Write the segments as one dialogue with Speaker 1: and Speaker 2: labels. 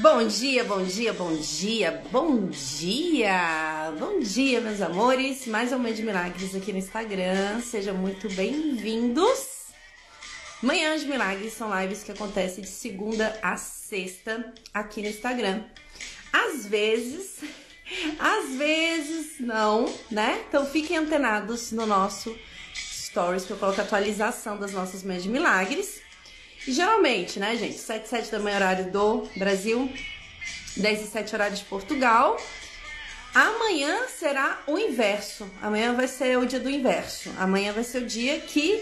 Speaker 1: Bom dia, bom dia, bom dia, bom dia, bom dia, meus amores. Mais um Mês de Milagres aqui no Instagram. Sejam muito bem-vindos. Manhã de Milagres são lives que acontecem de segunda a sexta aqui no Instagram. Às vezes, às vezes não, né? Então fiquem antenados no nosso stories que eu coloco a atualização das nossas Manhãs de Milagres. Geralmente, né, gente? 7 7 da manhã, horário do Brasil, 10 e 7 horário de Portugal. Amanhã será o inverso. Amanhã vai ser o dia do inverso. Amanhã vai ser o dia que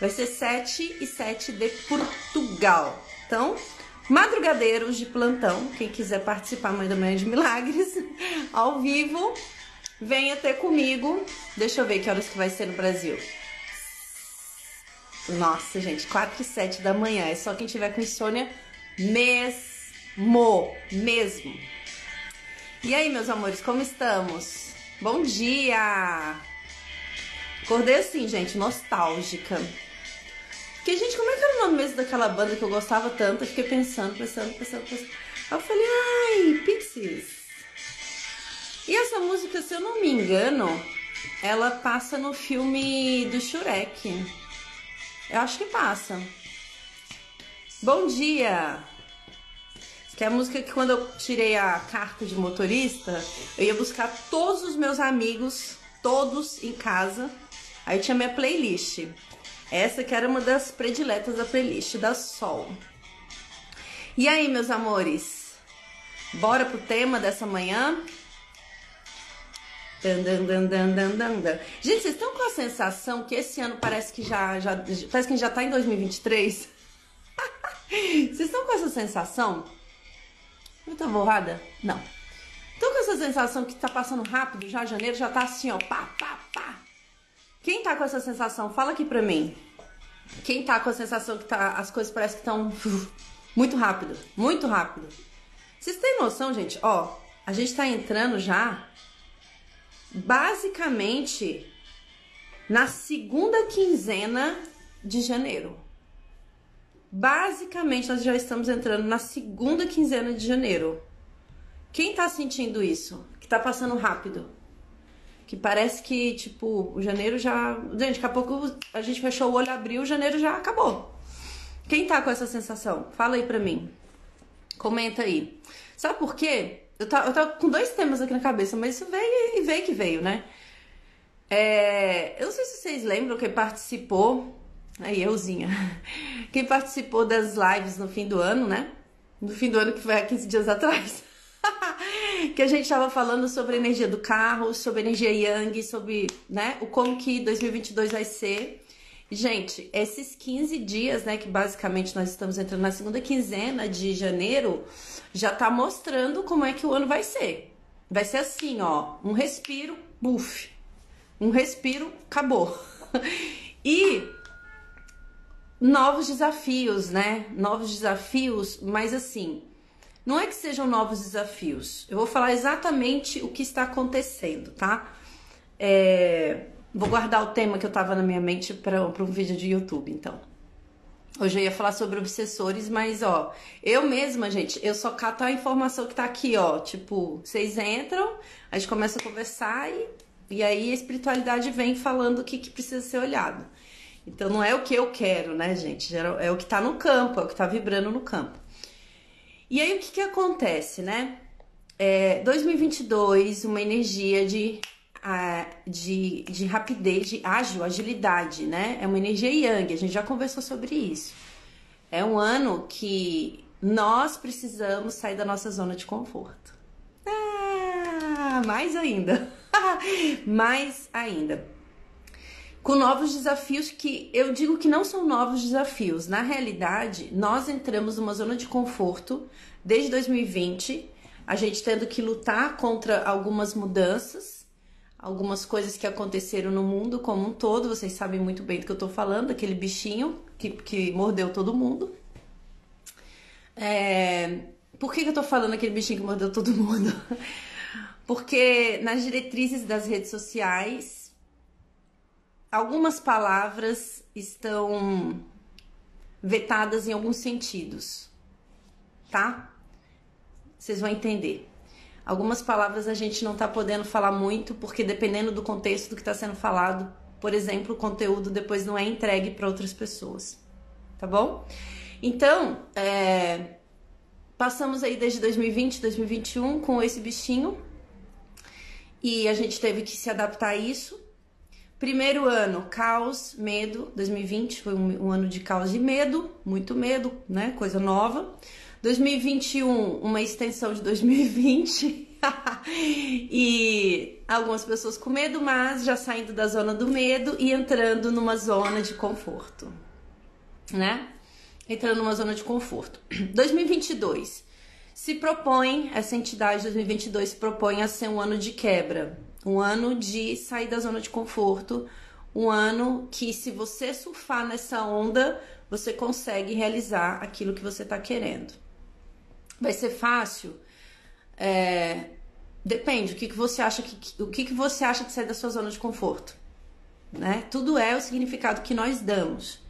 Speaker 1: vai ser 7 e 7 de Portugal. Então, madrugadeiros de plantão, quem quiser participar amanhã da manhã de milagres, ao vivo, venha ter comigo. Deixa eu ver que horas que vai ser no Brasil. Nossa, gente, 4 e 7 da manhã. É só quem tiver com insônia mesmo. Mesmo. E aí, meus amores, como estamos? Bom dia! Acordei assim, gente, nostálgica. Porque, gente, como é que era o nome mesmo daquela banda que eu gostava tanto? Eu fiquei pensando, pensando, pensando, pensando. Aí eu falei, ai, Pixies. E essa música, se eu não me engano, ela passa no filme do Shurek. Eu acho que passa. Bom dia! Que é a música que quando eu tirei a carta de motorista, eu ia buscar todos os meus amigos, todos em casa. Aí tinha minha playlist. Essa que era uma das prediletas da playlist da Sol. E aí, meus amores? Bora pro tema dessa manhã? Dan, dan, dan, dan, dan, dan. Gente, vocês estão com a sensação que esse ano parece que já, já parece que já tá em 2023? vocês estão com essa sensação? Eu tô borrada? Não. Estão com essa sensação que tá passando rápido já? Janeiro já tá assim, ó, pá, pá, pá. Quem tá com essa sensação? Fala aqui pra mim. Quem tá com a sensação que tá, as coisas parecem que estão muito rápido, muito rápido. Vocês têm noção, gente? Ó, a gente tá entrando já basicamente na segunda quinzena de janeiro. Basicamente, nós já estamos entrando na segunda quinzena de janeiro. Quem tá sentindo isso? Que tá passando rápido? Que parece que, tipo, o janeiro já. Gente, daqui a pouco a gente fechou o olho, abriu, o janeiro já acabou. Quem tá com essa sensação? Fala aí pra mim. Comenta aí. Sabe por quê? Eu tava, eu tava com dois temas aqui na cabeça, mas isso veio e veio que veio, né? É, eu não sei se vocês lembram quem participou. Aí, euzinha. Quem participou das lives no fim do ano, né? No fim do ano, que foi há 15 dias atrás. que a gente tava falando sobre a energia do carro, sobre a energia Yang, sobre, né, o como que 2022 vai ser. Gente, esses 15 dias, né, que basicamente nós estamos entrando na segunda quinzena de janeiro, já tá mostrando como é que o ano vai ser. Vai ser assim, ó, um respiro, buf. Um respiro, acabou. e novos desafios, né? Novos desafios, mas assim, não é que sejam novos desafios. Eu vou falar exatamente o que está acontecendo, tá? É, vou guardar o tema que eu tava na minha mente para um vídeo de YouTube, então. Hoje eu ia falar sobre obsessores, mas ó, eu mesma, gente, eu só cato a informação que tá aqui, ó. Tipo, vocês entram, a gente começa a conversar e, e aí a espiritualidade vem falando o que, que precisa ser olhado. Então não é o que eu quero, né, gente? É o que tá no campo, é o que tá vibrando no campo. E aí o que, que acontece, né? É, 2022, uma energia de de, de rapidez, de ágil, agilidade, né? É uma energia yang, a gente já conversou sobre isso. É um ano que nós precisamos sair da nossa zona de conforto. Ah, mais ainda. mais ainda. Com novos desafios que eu digo que não são novos desafios. Na realidade, nós entramos numa zona de conforto desde 2020, a gente tendo que lutar contra algumas mudanças algumas coisas que aconteceram no mundo como um todo. Vocês sabem muito bem do que eu tô falando, aquele bichinho que, que mordeu todo mundo. É... Por que, que eu tô falando aquele bichinho que mordeu todo mundo? Porque nas diretrizes das redes sociais, algumas palavras estão vetadas em alguns sentidos, tá? vocês vão entender. Algumas palavras a gente não tá podendo falar muito, porque dependendo do contexto do que está sendo falado, por exemplo, o conteúdo depois não é entregue para outras pessoas. Tá bom? Então, é, passamos aí desde 2020, 2021 com esse bichinho e a gente teve que se adaptar a isso. Primeiro ano, caos, medo. 2020 foi um, um ano de caos e medo, muito medo, né? Coisa nova. 2021, uma extensão de 2020. e algumas pessoas com medo, mas já saindo da zona do medo e entrando numa zona de conforto, né? Entrando numa zona de conforto. 2022 se propõe, essa entidade 2022 se propõe a ser um ano de quebra, um ano de sair da zona de conforto, um ano que se você surfar nessa onda, você consegue realizar aquilo que você está querendo. Vai ser fácil? É, depende. O que, que você acha que o que, que você acha de sair da sua zona de conforto? Né? Tudo é o significado que nós damos.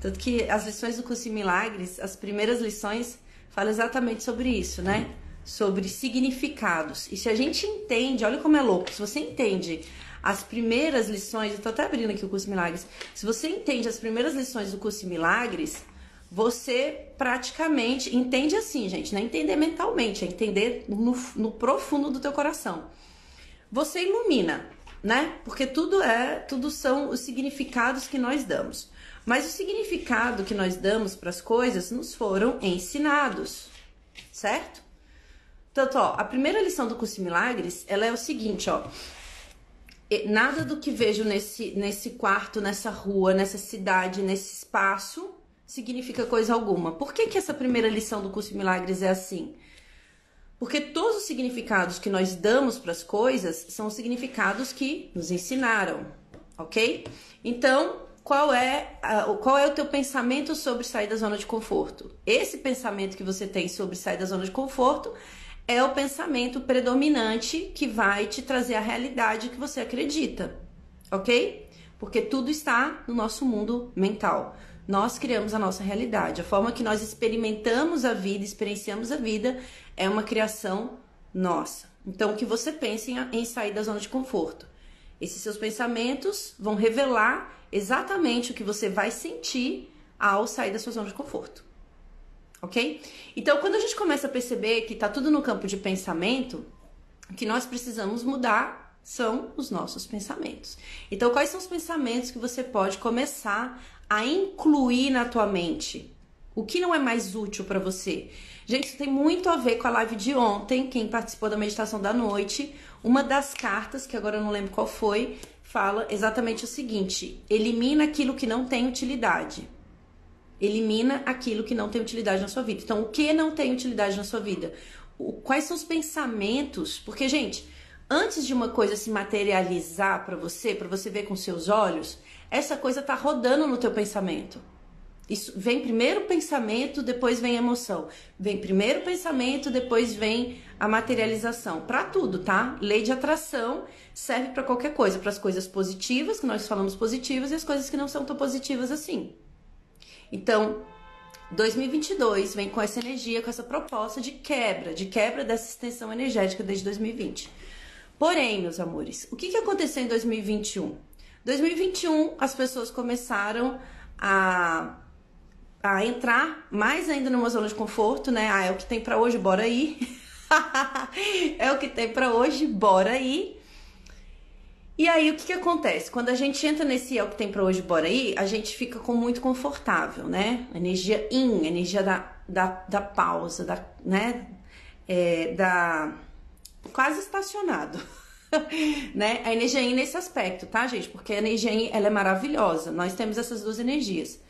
Speaker 1: Tanto que as lições do curso de milagres, as primeiras lições falam exatamente sobre isso, né? Sobre significados. E se a gente entende, olha como é louco, se você entende as primeiras lições, eu tô até abrindo aqui o curso de milagres. Se você entende as primeiras lições do curso de milagres, você praticamente entende assim, gente, não é entender mentalmente, é entender no, no profundo do teu coração. Você ilumina, né? Porque tudo é, tudo são os significados que nós damos. Mas o significado que nós damos para as coisas nos foram ensinados, certo? Tanto, ó, a primeira lição do curso milagres, ela é o seguinte, ó. Nada do que vejo nesse, nesse quarto, nessa rua, nessa cidade, nesse espaço significa coisa alguma. Por que, que essa primeira lição do curso de milagres é assim? Porque todos os significados que nós damos para as coisas são os significados que nos ensinaram, ok? Então, qual é, qual é o teu pensamento sobre sair da zona de conforto? Esse pensamento que você tem sobre sair da zona de conforto é o pensamento predominante que vai te trazer a realidade que você acredita, ok? Porque tudo está no nosso mundo mental. Nós criamos a nossa realidade. A forma que nós experimentamos a vida, experienciamos a vida, é uma criação nossa. Então, o que você pensa em, sair da zona de conforto? Esses seus pensamentos vão revelar exatamente o que você vai sentir ao sair da sua zona de conforto. Ok? Então, quando a gente começa a perceber que está tudo no campo de pensamento, o que nós precisamos mudar são os nossos pensamentos. Então, quais são os pensamentos que você pode começar a incluir na tua mente. O que não é mais útil para você? Gente, isso tem muito a ver com a live de ontem. Quem participou da meditação da noite, uma das cartas, que agora eu não lembro qual foi, fala exatamente o seguinte: elimina aquilo que não tem utilidade. Elimina aquilo que não tem utilidade na sua vida. Então, o que não tem utilidade na sua vida? O, quais são os pensamentos? Porque, gente, antes de uma coisa se materializar para você, para você ver com seus olhos, essa coisa tá rodando no teu pensamento. Isso vem primeiro o pensamento, depois vem a emoção. Vem primeiro o pensamento, depois vem a materialização. Para tudo, tá? Lei de atração serve para qualquer coisa, para as coisas positivas, que nós falamos positivas, e as coisas que não são tão positivas assim. Então, 2022 vem com essa energia, com essa proposta de quebra, de quebra dessa extensão energética desde 2020. Porém, meus amores, o que, que aconteceu em 2021? 2021 as pessoas começaram a, a entrar mais ainda numa zona de conforto, né? Ah, é o que tem para hoje, bora aí. é o que tem para hoje, bora aí. E aí, o que, que acontece? Quando a gente entra nesse é o que tem para hoje, bora aí, a gente fica com muito confortável, né? Energia in, energia da, da, da pausa, da, né? É, da quase estacionado. né? A energia yin nesse aspecto, tá, gente? Porque a energia yin, ela é maravilhosa. Nós temos essas duas energias.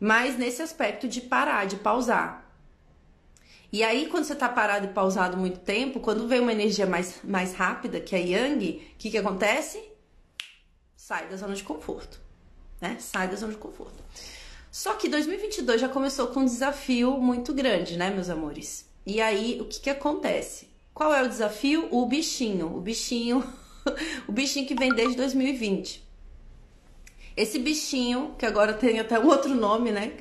Speaker 1: Mas nesse aspecto de parar, de pausar. E aí, quando você tá parado e pausado muito tempo, quando vem uma energia mais, mais rápida, que é a yang, o que que acontece? Sai da zona de conforto, né? Sai da zona de conforto. Só que 2022 já começou com um desafio muito grande, né, meus amores? E aí, o que que acontece? Qual é o desafio? O bichinho. O bichinho, o bichinho que vem desde 2020. Esse bichinho, que agora tem até um outro nome, né?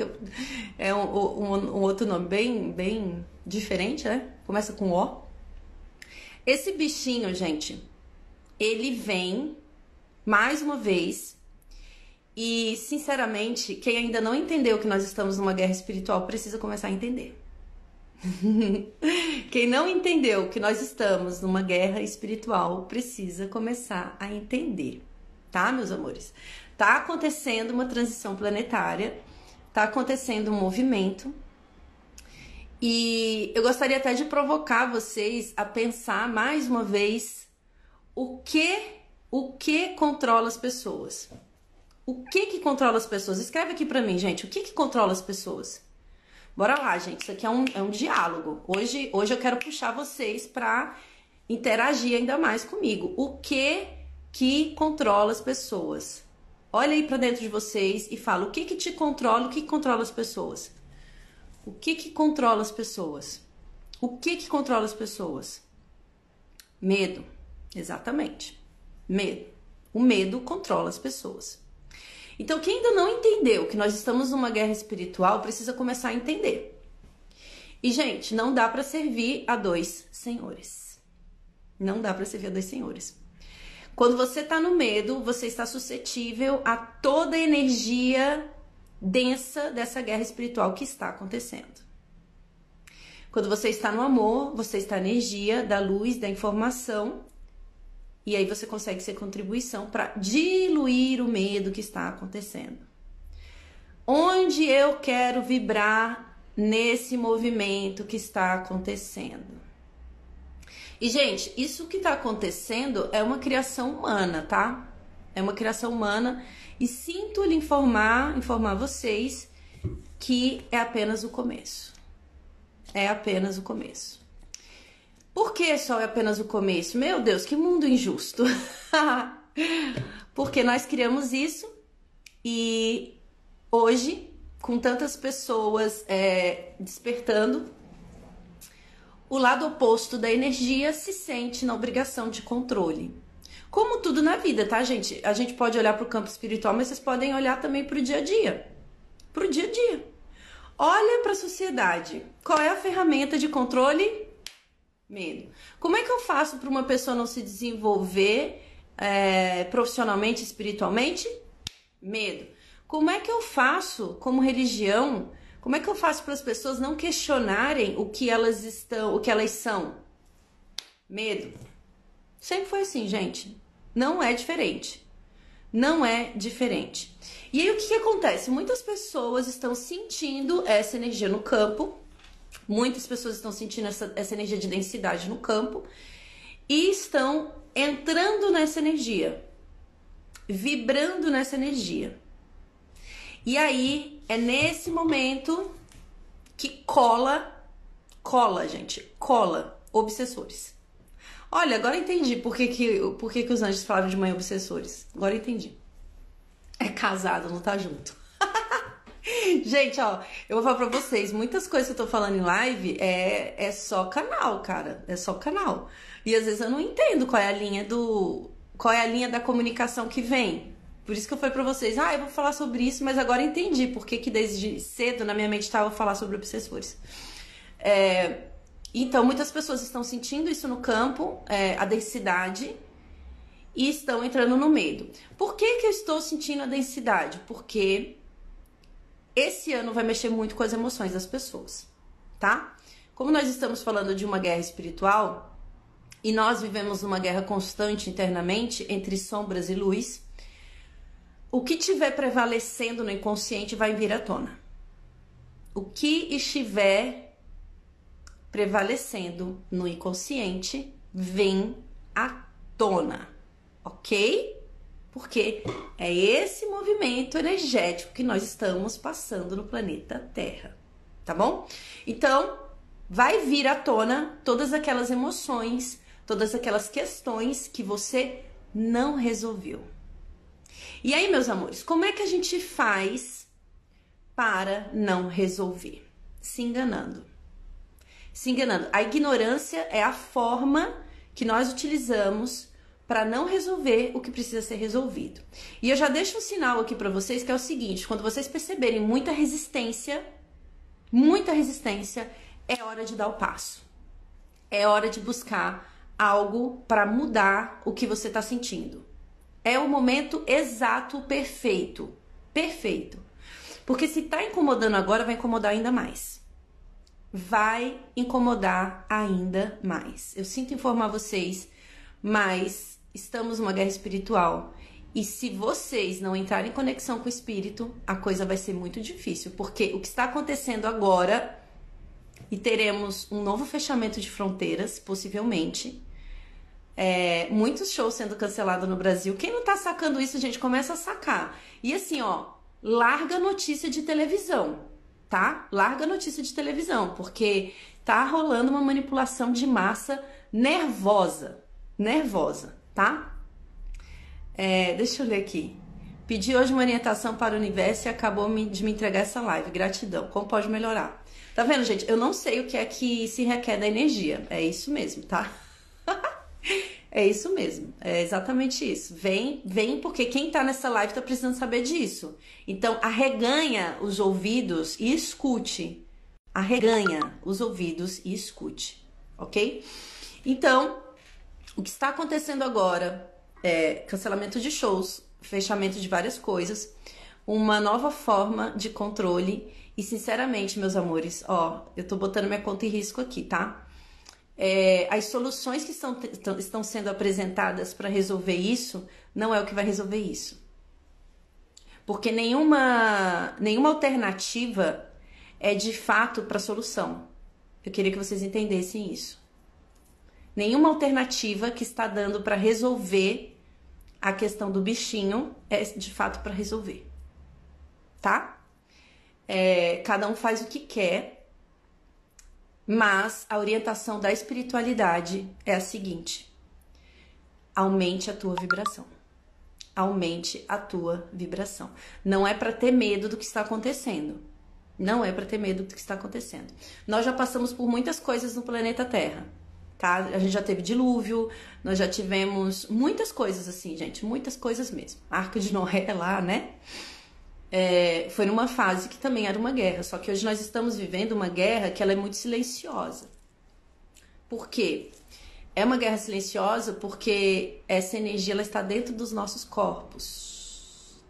Speaker 1: É um, um, um outro nome bem, bem diferente, né? Começa com O. Esse bichinho, gente, ele vem mais uma vez e, sinceramente, quem ainda não entendeu que nós estamos numa guerra espiritual precisa começar a entender. quem não entendeu que nós estamos numa guerra espiritual precisa começar a entender, tá, meus amores? Tá acontecendo uma transição planetária, tá acontecendo um movimento. E eu gostaria até de provocar vocês a pensar mais uma vez o que o que controla as pessoas. O que que controla as pessoas? Escreve aqui para mim, gente. O que que controla as pessoas? Bora lá, gente. Isso aqui é um, é um diálogo. Hoje, hoje eu quero puxar vocês para interagir ainda mais comigo. O que que controla as pessoas? Olha aí para dentro de vocês e fala o que que te controla, o que, que controla as pessoas? O que que controla as pessoas? O que que controla as pessoas? Medo. Exatamente. Medo. O medo controla as pessoas. Então, quem ainda não entendeu que nós estamos numa guerra espiritual precisa começar a entender. E, gente, não dá para servir a dois senhores. Não dá para servir a dois senhores. Quando você tá no medo, você está suscetível a toda a energia densa dessa guerra espiritual que está acontecendo. Quando você está no amor, você está energia da luz, da informação e aí você consegue ser contribuição para diluir o medo que está acontecendo. Onde eu quero vibrar nesse movimento que está acontecendo? E, gente, isso que está acontecendo é uma criação humana, tá? É uma criação humana e sinto lhe informar, informar vocês que é apenas o começo. É apenas o começo. Por que só é apenas o começo? Meu Deus, que mundo injusto! Porque nós criamos isso e hoje, com tantas pessoas é, despertando, o lado oposto da energia se sente na obrigação de controle. Como tudo na vida, tá, gente? A gente pode olhar para o campo espiritual, mas vocês podem olhar também para o dia a dia. Para o dia a dia. Olha para a sociedade. Qual é a ferramenta de controle? Medo. Como é que eu faço para uma pessoa não se desenvolver é, profissionalmente, espiritualmente? Medo. Como é que eu faço, como religião, como é que eu faço para as pessoas não questionarem o que elas estão, o que elas são? Medo. Sempre foi assim, gente. Não é diferente. Não é diferente. E aí o que, que acontece? Muitas pessoas estão sentindo essa energia no campo Muitas pessoas estão sentindo essa, essa energia de densidade no campo e estão entrando nessa energia, vibrando nessa energia. E aí é nesse momento que cola, cola, gente, cola obsessores. Olha, agora entendi por que, que, por que, que os anjos falavam de mãe obsessores. Agora entendi. É casado, não tá junto. Gente, ó, eu vou falar pra vocês, muitas coisas que eu tô falando em live é, é só canal, cara. É só canal. E às vezes eu não entendo qual é a linha do. qual é a linha da comunicação que vem. Por isso que eu falei pra vocês, ah, eu vou falar sobre isso, mas agora entendi por que, que desde cedo na minha mente estava falar sobre obsessores. É, então, muitas pessoas estão sentindo isso no campo, é, a densidade, e estão entrando no medo. Por que, que eu estou sentindo a densidade? Porque esse ano vai mexer muito com as emoções das pessoas, tá? Como nós estamos falando de uma guerra espiritual e nós vivemos uma guerra constante internamente entre sombras e luz, o que tiver prevalecendo no inconsciente vai vir à tona. O que estiver prevalecendo no inconsciente vem à tona, ok? Porque é esse movimento energético que nós estamos passando no planeta Terra, tá bom? Então, vai vir à tona todas aquelas emoções, todas aquelas questões que você não resolveu. E aí, meus amores, como é que a gente faz para não resolver? Se enganando. Se enganando. A ignorância é a forma que nós utilizamos para não resolver o que precisa ser resolvido. E eu já deixo um sinal aqui para vocês que é o seguinte: quando vocês perceberem muita resistência, muita resistência, é hora de dar o passo. É hora de buscar algo para mudar o que você está sentindo. É o momento exato, perfeito. Perfeito. Porque se está incomodando agora, vai incomodar ainda mais. Vai incomodar ainda mais. Eu sinto informar vocês, mas estamos numa guerra espiritual. E se vocês não entrarem em conexão com o espírito, a coisa vai ser muito difícil. Porque o que está acontecendo agora, e teremos um novo fechamento de fronteiras, possivelmente. É, muitos shows sendo cancelados no Brasil. Quem não tá sacando isso, gente, começa a sacar. E assim, ó, larga notícia de televisão, tá? Larga notícia de televisão, porque tá rolando uma manipulação de massa nervosa, nervosa, tá? É, deixa eu ler aqui. Pedi hoje uma orientação para o universo e acabou de me entregar essa live. Gratidão. Como pode melhorar? Tá vendo, gente? Eu não sei o que é que se requer da energia. É isso mesmo, tá? É isso mesmo, é exatamente isso. Vem, vem porque quem tá nessa live tá precisando saber disso. Então, arreganha os ouvidos e escute. Arreganha os ouvidos e escute, ok? Então, o que está acontecendo agora é cancelamento de shows, fechamento de várias coisas, uma nova forma de controle e, sinceramente, meus amores, ó, eu tô botando minha conta em risco aqui, tá? é, as soluções que estão, estão sendo apresentadas para resolver isso não é o que vai resolver isso. Porque nenhuma, nenhuma alternativa é de fato para solução. Eu queria que vocês entendessem isso. Nenhuma alternativa que está dando para resolver a questão do bichinho é de fato para resolver. Tá? É, cada um faz o que quer mas a orientação da espiritualidade é a seguinte: aumente a tua vibração. Aumente a tua vibração. Não é para ter medo do que está acontecendo. Não é para ter medo do que está acontecendo. Nós já passamos por muitas coisas no planeta Terra. Tá? A gente já teve dilúvio, nós já tivemos muitas coisas assim, gente, muitas coisas mesmo. Arca de Noé lá, né? é, foi numa fase que também era uma guerra, só que hoje nós estamos vivendo uma guerra que ela é muito silenciosa. Por quê? É uma guerra silenciosa porque essa energia ela está dentro dos nossos corpos.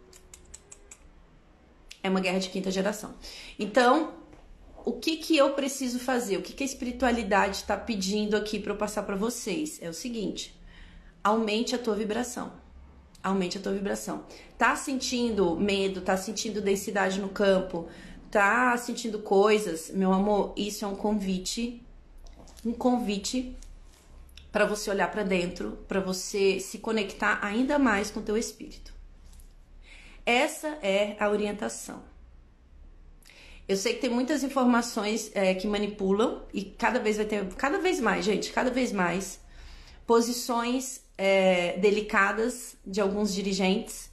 Speaker 1: É uma guerra de quinta geração. Então, o que que eu preciso fazer? O que que a espiritualidade está pedindo aqui para eu passar para vocês? É o seguinte: aumente a tua vibração aumente a tua vibração. Tá sentindo medo, tá sentindo densidade no campo, tá sentindo coisas, meu amor, isso é um convite, um convite para você olhar para dentro, para você se conectar ainda mais com o teu espírito. Essa é a orientação. Eu sei que tem muitas informações é, que manipulam e cada vez vai ter, cada vez mais, gente, cada vez mais posições é, delicadas de alguns dirigentes,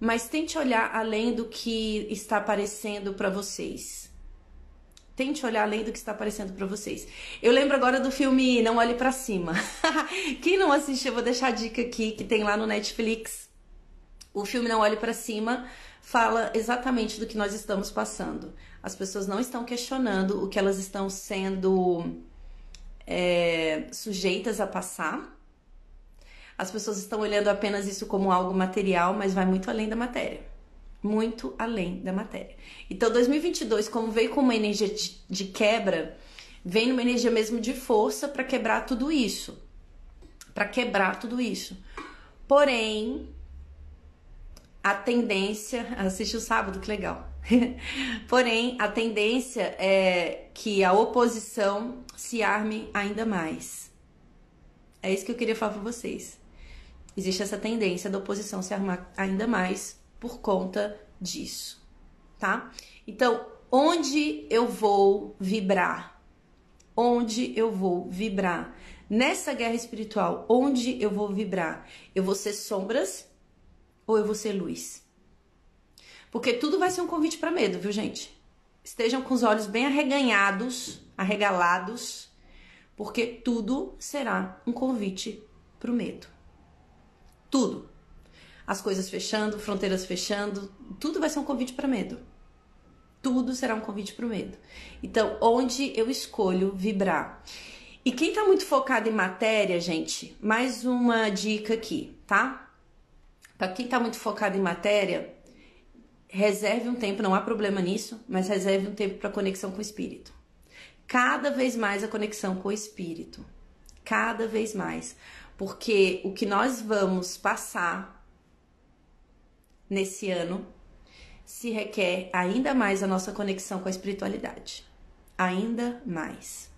Speaker 1: mas tente olhar além do que está aparecendo para vocês. Tente olhar além do que está aparecendo para vocês. Eu lembro agora do filme Não Olhe para Cima. Quem não assistiu, eu vou deixar a dica aqui que tem lá no Netflix. O filme Não Olhe para Cima fala exatamente do que nós estamos passando. As pessoas não estão questionando o que elas estão sendo é, sujeitas a passar as pessoas estão olhando apenas isso como algo material, mas vai muito além da matéria. Muito além da matéria. Então, 2022, como veio com uma energia de, quebra, vem numa energia mesmo de força para quebrar tudo isso. Para quebrar tudo isso. Porém, a tendência. Assiste o sábado, que legal. Porém, a tendência é que a oposição se arme ainda mais. É isso que eu queria falar para vocês existe essa tendência da oposição se armar ainda mais por conta disso, tá? Então, onde eu vou vibrar? Onde eu vou vibrar? Nessa guerra espiritual, onde eu vou vibrar? Eu vou ser sombras ou eu vou ser luz? Porque tudo vai ser um convite para medo, viu, gente? Estejam com os olhos bem arreganhados, arregalados, porque tudo será um convite para o medo. Tudo. As coisas fechando, fronteiras fechando, tudo vai ser um convite para medo. Tudo será um convite para o medo. Então, onde eu escolho vibrar? E quem tá muito focado em matéria, gente, mais uma dica aqui, tá? Para quem tá muito focado em matéria, reserve um tempo, não há problema nisso, mas reserve um tempo para conexão com o espírito. Cada vez mais a conexão com o espírito. Cada vez mais. Porque o que nós vamos passar nesse ano se requer ainda mais a nossa conexão com a espiritualidade. Ainda mais.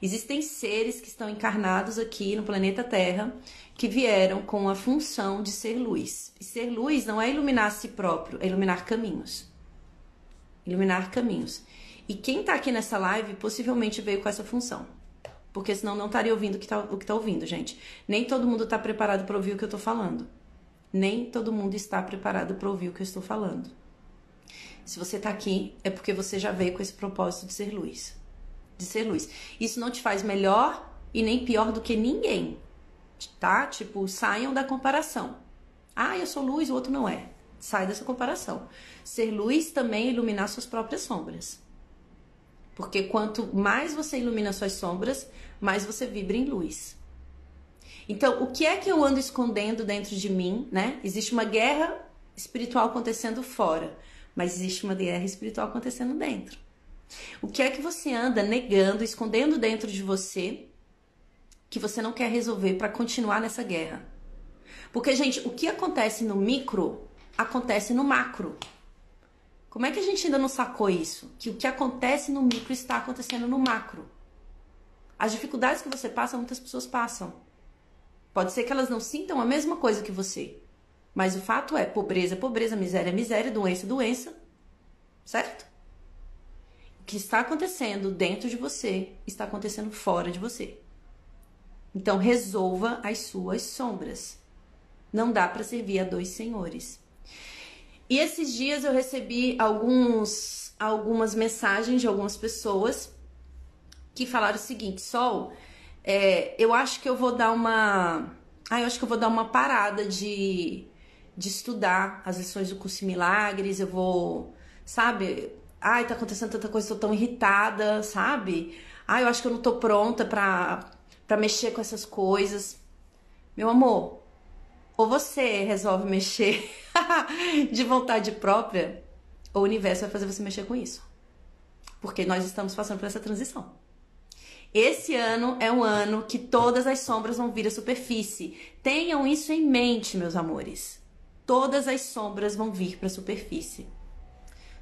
Speaker 1: Existem seres que estão encarnados aqui no planeta Terra que vieram com a função de ser luz. E ser luz não é iluminar a si próprio, é iluminar caminhos. Iluminar caminhos. E quem está aqui nessa live possivelmente veio com essa função. Porque senão não estaria ouvindo o que está tá ouvindo, gente. Nem todo mundo está preparado para ouvir o que eu estou falando. Nem todo mundo está preparado para ouvir o que eu estou falando. Se você está aqui, é porque você já veio com esse propósito de ser luz. De ser luz. Isso não te faz melhor e nem pior do que ninguém. Tá? Tipo, saiam da comparação. Ah, eu sou luz, o outro não é. Sai dessa comparação. Ser luz também é iluminar suas próprias sombras. Porque quanto mais você ilumina suas sombras, mais você vibra em luz. Então, o que é que eu ando escondendo dentro de mim, né? Existe uma guerra espiritual acontecendo fora mas existe uma guerra espiritual acontecendo dentro. O que é que você anda negando, escondendo dentro de você que você não quer resolver para continuar nessa guerra? Porque, gente, o que acontece no micro acontece no macro. Como é que a gente ainda não sacou isso? Que o que acontece no micro está acontecendo no macro. As dificuldades que você passa, muitas pessoas passam. Pode ser que elas não sintam a mesma coisa que você. Mas o fato é, pobreza pobreza, miséria miséria, doença doença. Certo? Que está acontecendo dentro de você está acontecendo fora de você. Então resolva as suas sombras. Não dá para servir a dois senhores. E esses dias eu recebi alguns algumas mensagens de algumas pessoas que falaram o seguinte: Sol, é, eu acho que eu vou dar uma. Ah, eu acho que eu vou dar uma parada de de estudar as lições do curso Milagres, eu vou, sabe? Ai, tá acontecendo tanta coisa, tô tão irritada, sabe? Ai, eu acho que eu não tô pronta pra, pra mexer com essas coisas. Meu amor, ou você resolve mexer de vontade própria, ou o universo vai fazer você mexer com isso. Porque nós estamos passando por essa transição. Esse ano é um ano que todas as sombras vão vir à superfície. Tenham isso em mente, meus amores todas as sombras vão vir para a superfície.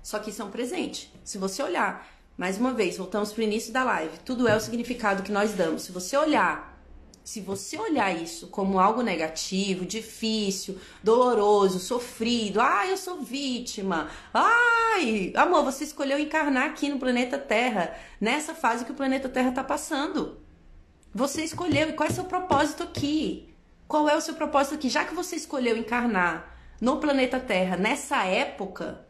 Speaker 1: Só que isso é um presente. Se você olhar, mais uma vez, voltamos para o início da live, tudo é o significado que nós damos. Se você olhar, se você olhar isso como algo negativo, difícil, doloroso, sofrido, ai, eu sou vítima, ai, amor, você escolheu encarnar aqui no planeta Terra, nessa fase que o planeta Terra está passando. Você escolheu, e qual é o seu propósito aqui? Qual é o seu propósito aqui? Já que você escolheu encarnar no planeta Terra nessa época,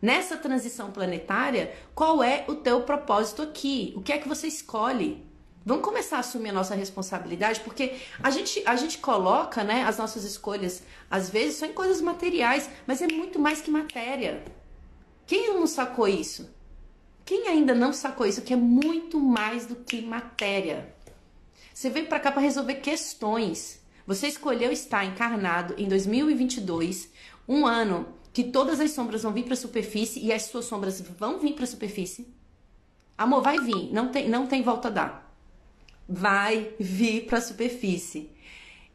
Speaker 1: nessa transição planetária, qual é o teu propósito aqui? O que é que você escolhe? Vamos começar a assumir a nossa responsabilidade, porque a gente, a gente coloca né, as nossas escolhas, às vezes, só em coisas materiais, mas é muito mais que matéria. Quem não sacou isso? Quem ainda não sacou isso? Que é muito mais do que matéria. Você veio para cá para resolver questões. Você escolheu estar encarnado em 2022, um ano que todas as sombras vão vir para a superfície e as suas sombras vão vir para a superfície. Amor, vai vir, não tem, não tem volta a dar. Vai vir para a superfície.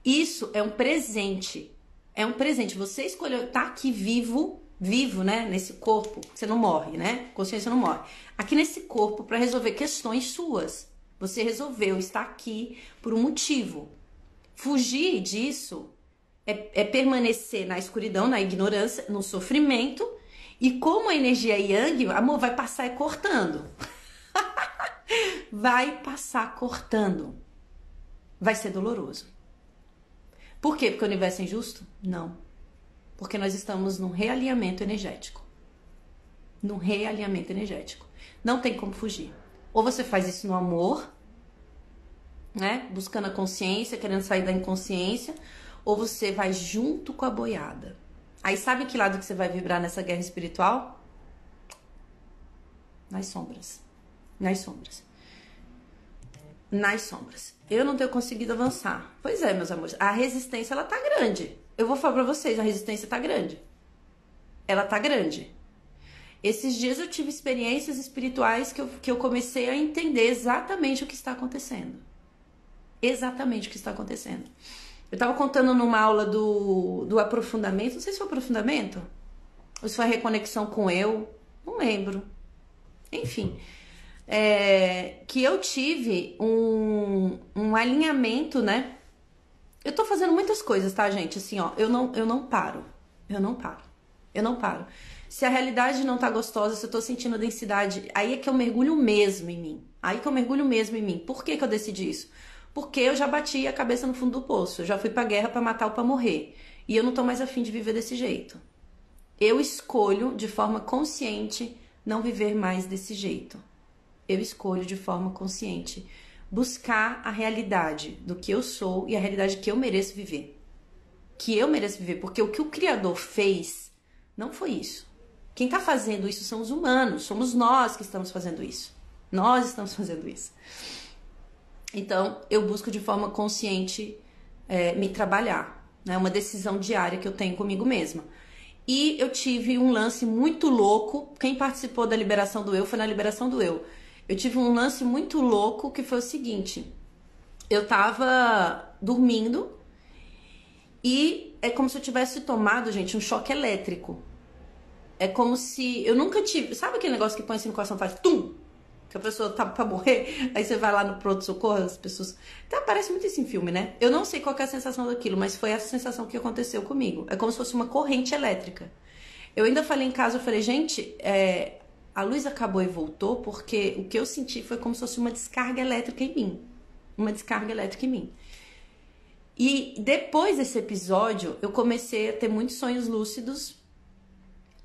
Speaker 1: Isso é um presente. É um presente. Você escolheu estar aqui vivo, vivo, né, nesse corpo. Você não morre, né? Consciência não morre. Aqui nesse corpo para resolver questões suas. Você resolveu estar aqui por um motivo. Fugir disso é, é permanecer na escuridão, na ignorância, no sofrimento. E como a energia yang, amor, vai passar cortando. vai passar cortando. Vai ser doloroso. Por quê? Porque o universo é injusto? Não. Porque nós estamos num realinhamento energético. Num realinhamento energético. Não tem como fugir. Ou você faz isso no amor, né? Buscando a consciência, querendo sair da inconsciência, ou você vai junto com a boiada. Aí sabe que lado que você vai vibrar nessa guerra espiritual? nas sombras. Nas sombras. Nas sombras. Eu não tenho conseguido avançar. Pois é, meus amores. A resistência, ela tá grande. Eu vou falar pra vocês, a resistência tá grande. Ela tá grande. Esses dias eu tive experiências espirituais que eu, que eu comecei a entender exatamente o que está acontecendo. Exatamente o que está acontecendo. Eu estava contando numa aula do, do aprofundamento, não sei se foi aprofundamento, ou se foi reconexão com eu, não lembro. Enfim, é, que eu tive um, um alinhamento, né? Eu tô fazendo muitas coisas, tá, gente? Assim, ó, eu não, eu não paro. Eu não paro. Eu não paro. Se a realidade não tá gostosa, se eu tô sentindo densidade, aí é que eu mergulho mesmo em mim. Aí que eu mergulho mesmo em mim. Por que, que eu decidi isso? Porque eu já bati a cabeça no fundo do poço. Eu já fui pra guerra para matar ou pra morrer. E eu não tô mais afim de viver desse jeito. Eu escolho de forma consciente não viver mais desse jeito. Eu escolho de forma consciente buscar a realidade do que eu sou e a realidade que eu mereço viver. Que eu mereço viver, porque o que o Criador fez não foi isso. Quem está fazendo isso são os humanos, somos nós que estamos fazendo isso. Nós estamos fazendo isso. Então, eu busco de forma consciente é, me trabalhar. É né? uma decisão diária que eu tenho comigo mesma. E eu tive um lance muito louco. Quem participou da liberação do eu foi na liberação do eu. Eu tive um lance muito louco que foi o seguinte: eu tava dormindo e é como se eu tivesse tomado, gente, um choque elétrico. É como se eu nunca tive. Sabe aquele negócio que põe assim no coração faz tum? Que a pessoa tá pra morrer, aí você vai lá no pronto-socorro, as pessoas. Então, parece muito isso em filme, né? Eu não sei qual é a sensação daquilo, mas foi essa sensação que aconteceu comigo. É como se fosse uma corrente elétrica. Eu ainda falei em casa, eu falei, gente, é, a luz acabou e voltou porque o que eu senti foi como se fosse uma descarga elétrica em mim. Uma descarga elétrica em mim. E depois desse episódio, eu comecei a ter muitos sonhos lúcidos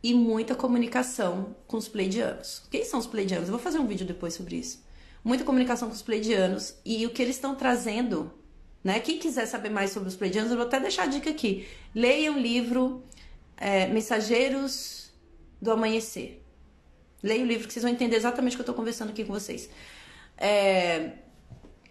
Speaker 1: e muita comunicação com os pleidianos. Quem são os pleidianos? Eu vou fazer um vídeo depois sobre isso. Muita comunicação com os pleidianos e o que eles estão trazendo, né? Quem quiser saber mais sobre os pleidianos, eu vou até deixar a dica aqui. Leia o livro é, Mensageiros do Amanhecer. Leia o livro que vocês vão entender exatamente o que eu estou conversando aqui com vocês. É,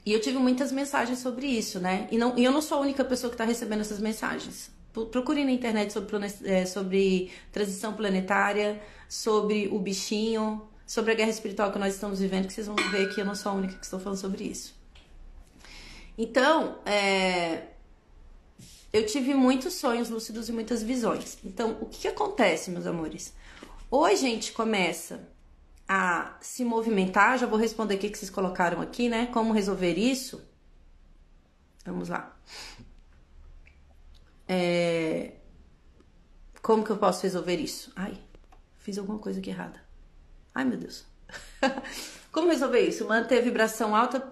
Speaker 1: e eu tive muitas mensagens sobre isso, né? E, não, e eu não sou a única pessoa que está recebendo essas mensagens. Procurem na internet sobre, é, sobre transição planetária, sobre o bichinho, sobre a guerra espiritual que nós estamos vivendo, que vocês vão ver que eu não sou a única que estou falando sobre isso. Então, é, eu tive muitos sonhos lúcidos e muitas visões. Então, o que, que acontece, meus amores? Ou a gente começa a se movimentar, já vou responder o que vocês colocaram aqui, né? Como resolver isso? Vamos lá. É... Como que eu posso resolver isso? Ai, fiz alguma coisa aqui errada. Ai, meu Deus. Como resolver isso? Manter vibração alta.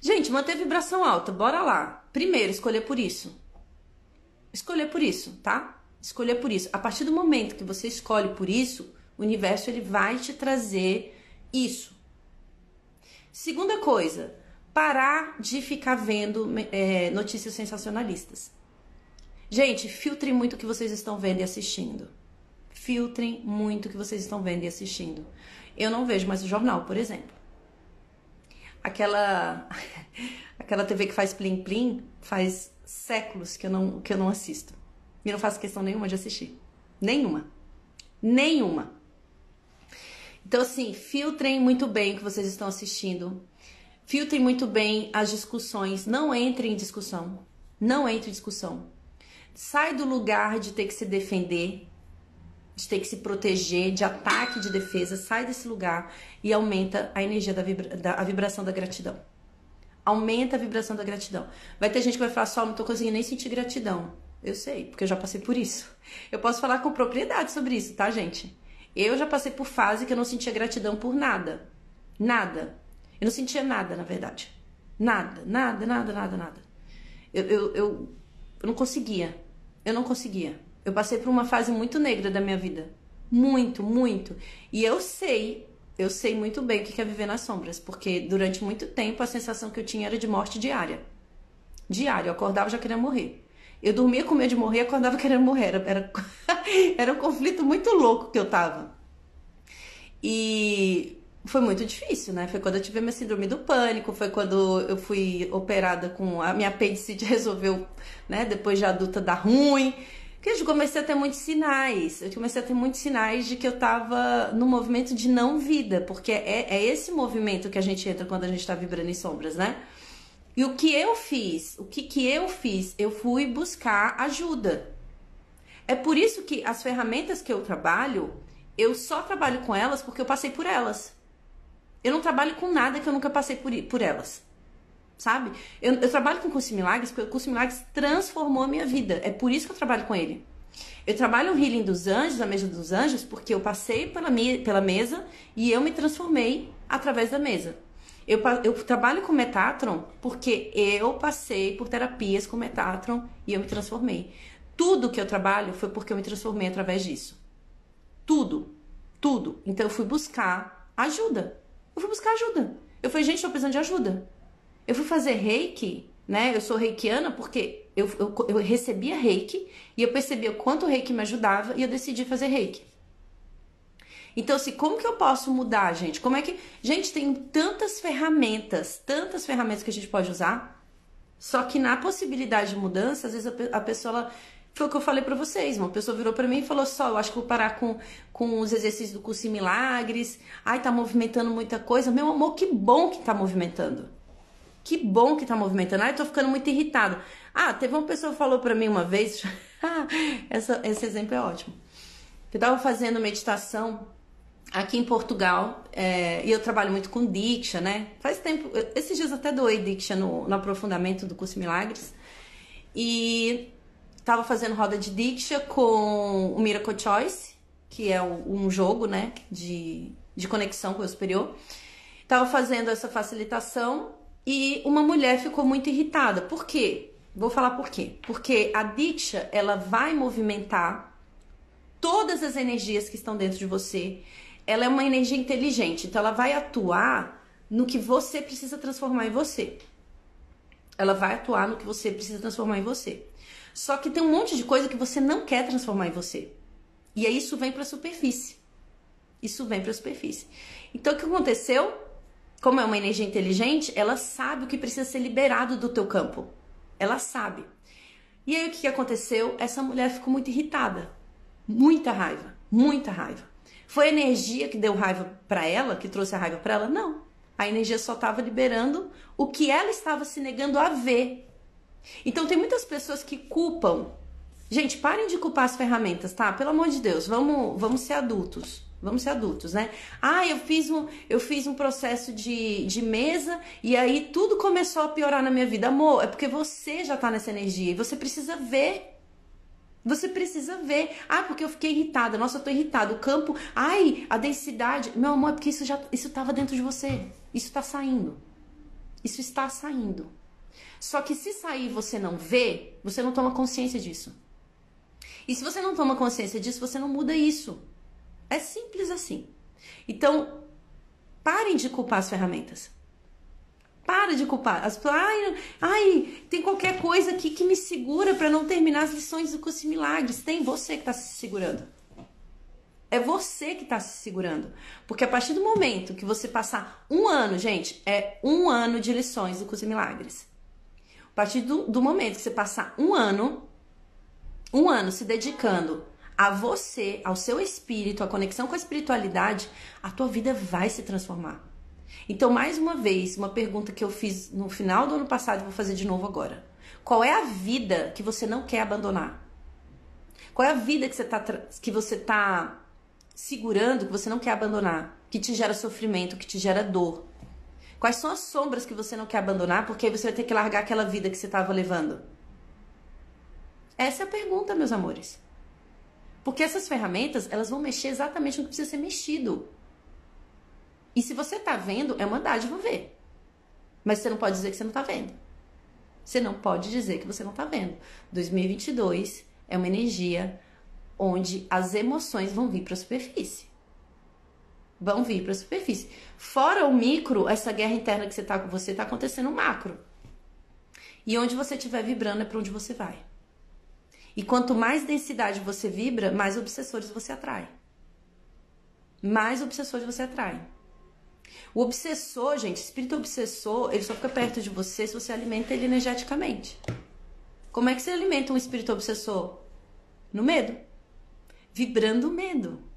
Speaker 1: Gente, manter vibração alta, bora lá. Primeiro, escolher por isso. Escolher por isso, tá? Escolher por isso. A partir do momento que você escolhe por isso, o universo ele vai te trazer isso. Segunda coisa, parar de ficar vendo é, notícias sensacionalistas. Gente, filtrem muito o que vocês estão vendo e assistindo. Filtrem muito o que vocês estão vendo e assistindo. Eu não vejo mais o jornal, por exemplo. Aquela aquela TV que faz plim plim faz séculos que eu não que eu não assisto. E não faço questão nenhuma de assistir. Nenhuma. Nenhuma. Então assim, filtrem muito bem o que vocês estão assistindo. Filtrem muito bem as discussões, não entrem em discussão. Não entre em discussão. Sai do lugar de ter que se defender, de ter que se proteger, de ataque, de defesa. Sai desse lugar e aumenta a energia da, vibra, da a vibração da gratidão. Aumenta a vibração da gratidão. Vai ter gente que vai falar só, não tô conseguindo nem sentir gratidão. Eu sei, porque eu já passei por isso. Eu posso falar com propriedade sobre isso, tá, gente? Eu já passei por fase que eu não sentia gratidão por nada. Nada. Eu não sentia nada, na verdade. Nada, nada, nada, nada, nada. Eu, eu, eu, eu não conseguia. Eu não conseguia. Eu passei por uma fase muito negra da minha vida. Muito, muito. E eu sei, eu sei muito bem o que é viver nas sombras, porque durante muito tempo a sensação que eu tinha era de morte diária. Diária. Eu acordava já querendo morrer. Eu dormia com medo de morrer acordava querendo morrer. Era, era, era um conflito muito louco que eu tava. E foi muito difícil, né? Foi quando eu tive minha síndrome do pânico, foi quando eu fui operada com a minha apendicite resolveu, né, depois de adulta dar ruim. Que eu comecei a ter muitos sinais. Eu comecei a ter muitos sinais de que eu tava no movimento de não vida, porque é, é esse movimento que a gente entra quando a gente tá vibrando em sombras, né? E o que eu fiz? O que, que eu fiz? Eu fui buscar ajuda. É por isso que as ferramentas que eu trabalho, eu só trabalho com elas porque eu passei por elas. Eu não trabalho com nada que eu nunca passei por, por elas. Sabe? Eu, eu trabalho com o Curso Milagres porque o Curso Milagres transformou a minha vida. É por isso que eu trabalho com ele. Eu trabalho o Healing dos Anjos, a mesa dos anjos, porque eu passei pela, pela mesa e eu me transformei através da mesa. Eu, eu trabalho com Metatron porque eu passei por terapias com Metatron e eu me transformei. Tudo que eu trabalho foi porque eu me transformei através disso. Tudo. Tudo. Então eu fui buscar ajuda. Eu fui buscar ajuda. Eu falei, gente, tô precisando de ajuda. Eu fui fazer reiki, né? Eu sou reikiana porque eu, eu, eu recebia reiki e eu percebi o quanto o reiki me ajudava e eu decidi fazer reiki. Então, assim, como que eu posso mudar, gente? Como é que. Gente, tem tantas ferramentas, tantas ferramentas que a gente pode usar. Só que na possibilidade de mudança, às vezes a pessoa ela foi o que eu falei para vocês. Uma pessoa virou para mim e falou: só, eu acho que vou parar com, com os exercícios do curso em milagres. Ai, tá movimentando muita coisa. Meu amor, que bom que tá movimentando. Que bom que tá movimentando. Ai, tô ficando muito irritada. Ah, teve uma pessoa que falou para mim uma vez. essa, esse exemplo é ótimo. Eu tava fazendo meditação aqui em Portugal é, e eu trabalho muito com Diksha, né? Faz tempo, esses dias até doei Diksha no, no aprofundamento do curso Milagres. E Tava fazendo roda de Diksha com o Miracle Choice, que é um jogo, né, de, de conexão com o superior. Tava fazendo essa facilitação e uma mulher ficou muito irritada. Por quê? Vou falar por quê. Porque a Diksha, ela vai movimentar todas as energias que estão dentro de você. Ela é uma energia inteligente, então ela vai atuar no que você precisa transformar em você. Ela vai atuar no que você precisa transformar em você. Só que tem um monte de coisa que você não quer transformar em você. E aí isso vem para a superfície. Isso vem para a superfície. Então o que aconteceu? Como é uma energia inteligente, ela sabe o que precisa ser liberado do teu campo. Ela sabe. E aí o que aconteceu? Essa mulher ficou muito irritada. Muita raiva, muita raiva. Foi a energia que deu raiva para ela, que trouxe a raiva para ela? Não. A energia só estava liberando o que ela estava se negando a ver. Então tem muitas pessoas que culpam. Gente, parem de culpar as ferramentas, tá? Pelo amor de Deus, vamos, vamos ser adultos. Vamos ser adultos, né? Ah, eu fiz um, eu fiz um processo de, de mesa e aí tudo começou a piorar na minha vida. Amor, é porque você já tá nessa energia e você precisa ver. Você precisa ver. Ah, porque eu fiquei irritada. Nossa, eu tô irritada. O campo, ai, a densidade. Meu amor, é porque isso já isso tava dentro de você. Isso tá saindo. Isso está saindo. Só que se sair você não vê, você não toma consciência disso. E se você não toma consciência disso, você não muda isso. É simples assim. Então, parem de culpar as ferramentas. Para de culpar. As, ai, ai, tem qualquer coisa aqui que me segura para não terminar as lições do curso de milagres. Tem você que está se segurando. É você que está se segurando. Porque a partir do momento que você passar um ano, gente, é um ano de lições do curso de milagres. A partir do, do momento que você passar um ano, um ano se dedicando a você, ao seu espírito, a conexão com a espiritualidade, a tua vida vai se transformar. Então, mais uma vez, uma pergunta que eu fiz no final do ano passado e vou fazer de novo agora. Qual é a vida que você não quer abandonar? Qual é a vida que você está que você tá segurando, que você não quer abandonar, que te gera sofrimento, que te gera dor? Quais são as sombras que você não quer abandonar, porque aí você vai ter que largar aquela vida que você estava levando? Essa é a pergunta, meus amores. Porque essas ferramentas, elas vão mexer exatamente no que precisa ser mexido. E se você está vendo, é uma dádiva ver. Mas você não pode dizer que você não está vendo. Você não pode dizer que você não está vendo. 2022 é uma energia onde as emoções vão vir para a superfície vão vir para a superfície. Fora o micro, essa guerra interna que você está com você está acontecendo no macro. E onde você estiver vibrando é para onde você vai. E quanto mais densidade você vibra, mais obsessores você atrai. Mais obsessores você atrai. O obsessor, gente, espírito obsessor, ele só fica perto de você se você alimenta ele energeticamente. Como é que você alimenta um espírito obsessor? No medo. Vibrando medo.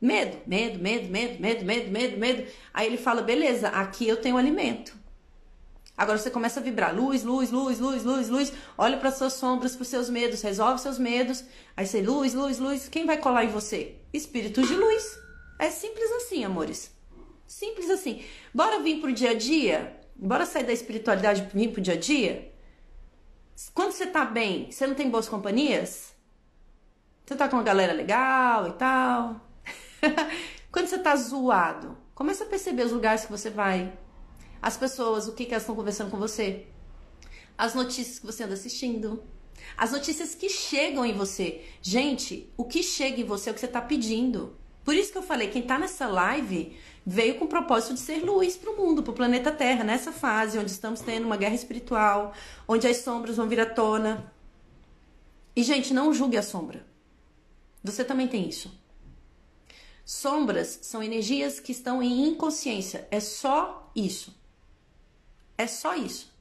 Speaker 1: Medo, medo, medo, medo, medo, medo, medo, medo. Aí ele fala: beleza, aqui eu tenho alimento. Agora você começa a vibrar luz, luz, luz, luz, luz, luz. Olha para suas sombras, para seus medos, resolve seus medos. Aí você luz, luz, luz. Quem vai colar em você? Espíritos de luz. É simples assim, amores. Simples assim. Bora vir pro dia a dia? Bora sair da espiritualidade e vir pro dia a dia? Quando você tá bem, você não tem boas companhias? Você tá com uma galera legal e tal? Quando você tá zoado, começa a perceber os lugares que você vai. As pessoas, o que, que elas estão conversando com você. As notícias que você anda assistindo. As notícias que chegam em você. Gente, o que chega em você é o que você tá pedindo. Por isso que eu falei, quem tá nessa live veio com o propósito de ser luz para o mundo, para o planeta Terra, nessa fase onde estamos tendo uma guerra espiritual, onde as sombras vão vir à tona. E, gente, não julgue a sombra. Você também tem isso. Sombras são energias que estão em inconsciência. É só isso. É só isso.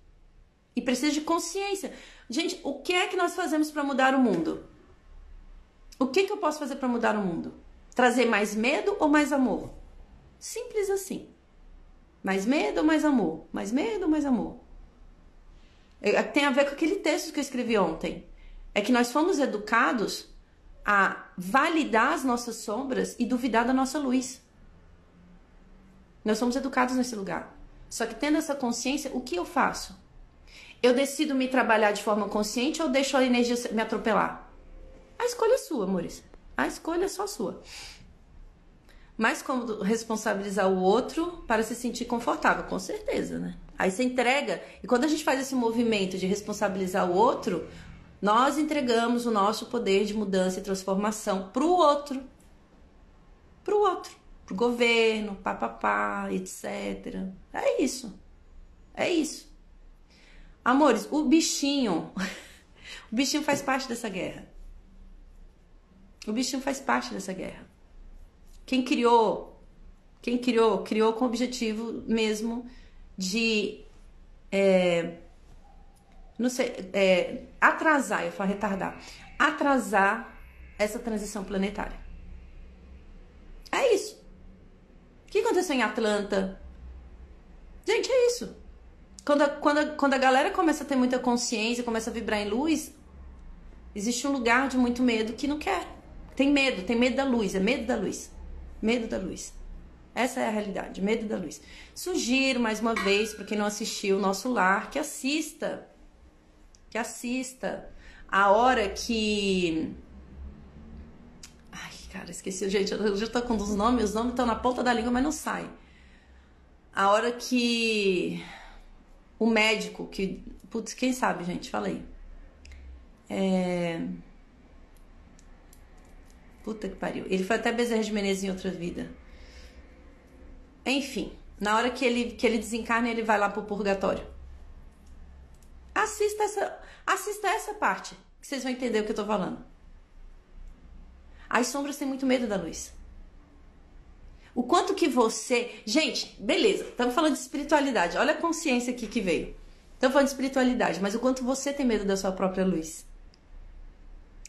Speaker 1: E precisa de consciência. Gente, o que é que nós fazemos para mudar o mundo? O que, que eu posso fazer para mudar o mundo? Trazer mais medo ou mais amor? Simples assim. Mais medo ou mais amor? Mais medo ou mais amor? É, tem a ver com aquele texto que eu escrevi ontem. É que nós fomos educados a validar as nossas sombras e duvidar da nossa luz. Nós somos educados nesse lugar. Só que tendo essa consciência, o que eu faço? Eu decido me trabalhar de forma consciente ou deixo a energia me atropelar? A escolha é sua, amores. A escolha é só sua mais cômodo responsabilizar o outro para se sentir confortável, com certeza, né? Aí você entrega, e quando a gente faz esse movimento de responsabilizar o outro, nós entregamos o nosso poder de mudança e transformação para o outro. Para o outro. Para o governo, papapá, etc. É isso. É isso. Amores, o bichinho. o bichinho faz parte dessa guerra. O bichinho faz parte dessa guerra. Quem criou, quem criou, criou com o objetivo mesmo de é, não sei, é, atrasar, eu falo retardar, atrasar essa transição planetária. É isso. O que aconteceu em Atlanta? Gente, é isso. Quando a, quando, a, quando a galera começa a ter muita consciência, começa a vibrar em luz, existe um lugar de muito medo que não quer. Tem medo, tem medo da luz, é medo da luz. Medo da luz. Essa é a realidade, medo da luz. Sugiro mais uma vez, para quem não assistiu o nosso lar, que assista. Que assista. A hora que. Ai, cara, esqueci. Gente, eu já tô com os nomes, os nomes estão na ponta da língua, mas não sai. A hora que. O médico, que. Putz, quem sabe, gente? Falei. É. Puta que pariu. Ele foi até Bezerra de Menezes em outra vida. Enfim, na hora que ele, que ele desencarna, ele vai lá pro purgatório. Assista essa, assista essa parte, que vocês vão entender o que eu tô falando. As sombras têm muito medo da luz. O quanto que você. Gente, beleza, estamos falando de espiritualidade. Olha a consciência aqui que veio. Estamos falando de espiritualidade, mas o quanto você tem medo da sua própria luz.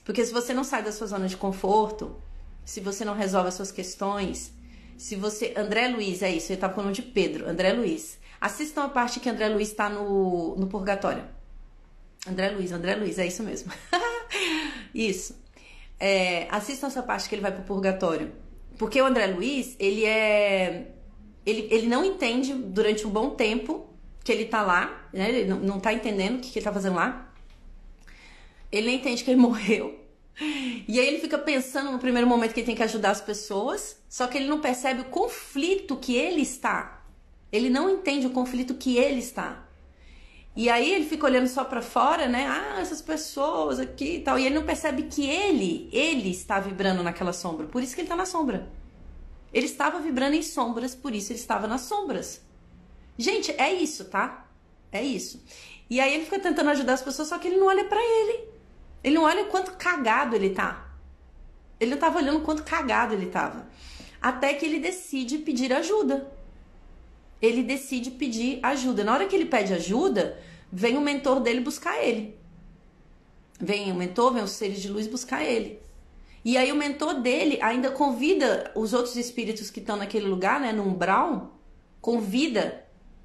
Speaker 1: Porque se você não sai da sua zona de conforto, se você não resolve as suas questões, se você. André Luiz, é isso, ele tá falando de Pedro, André Luiz. Assistam a parte que André Luiz está no, no purgatório. André Luiz, André Luiz, é isso mesmo. isso. É, assistam essa parte que ele vai pro purgatório. Porque o André Luiz, ele é. Ele, ele não entende durante um bom tempo que ele tá lá, né? Ele não, não tá entendendo o que, que ele tá fazendo lá. Ele nem entende que ele morreu. E aí ele fica pensando no primeiro momento que ele tem que ajudar as pessoas, só que ele não percebe o conflito que ele está. Ele não entende o conflito que ele está. E aí ele fica olhando só para fora, né? Ah, essas pessoas aqui e tal. E ele não percebe que ele, ele está vibrando naquela sombra. Por isso que ele está na sombra. Ele estava vibrando em sombras, por isso ele estava nas sombras. Gente, é isso, tá? É isso. E aí ele fica tentando ajudar as pessoas, só que ele não olha para ele. Ele não olha o quanto cagado ele tá. Ele não tava olhando o quanto cagado ele tava. Até que ele decide pedir ajuda. ele decide pedir ajuda. Na hora que ele pede ajuda, vem o mentor dele buscar ele. Vem o mentor, vem os seres de luz buscar ele. E aí o mentor dele ainda convida os outros espíritos que estão naquele lugar, né, no umbral, convida.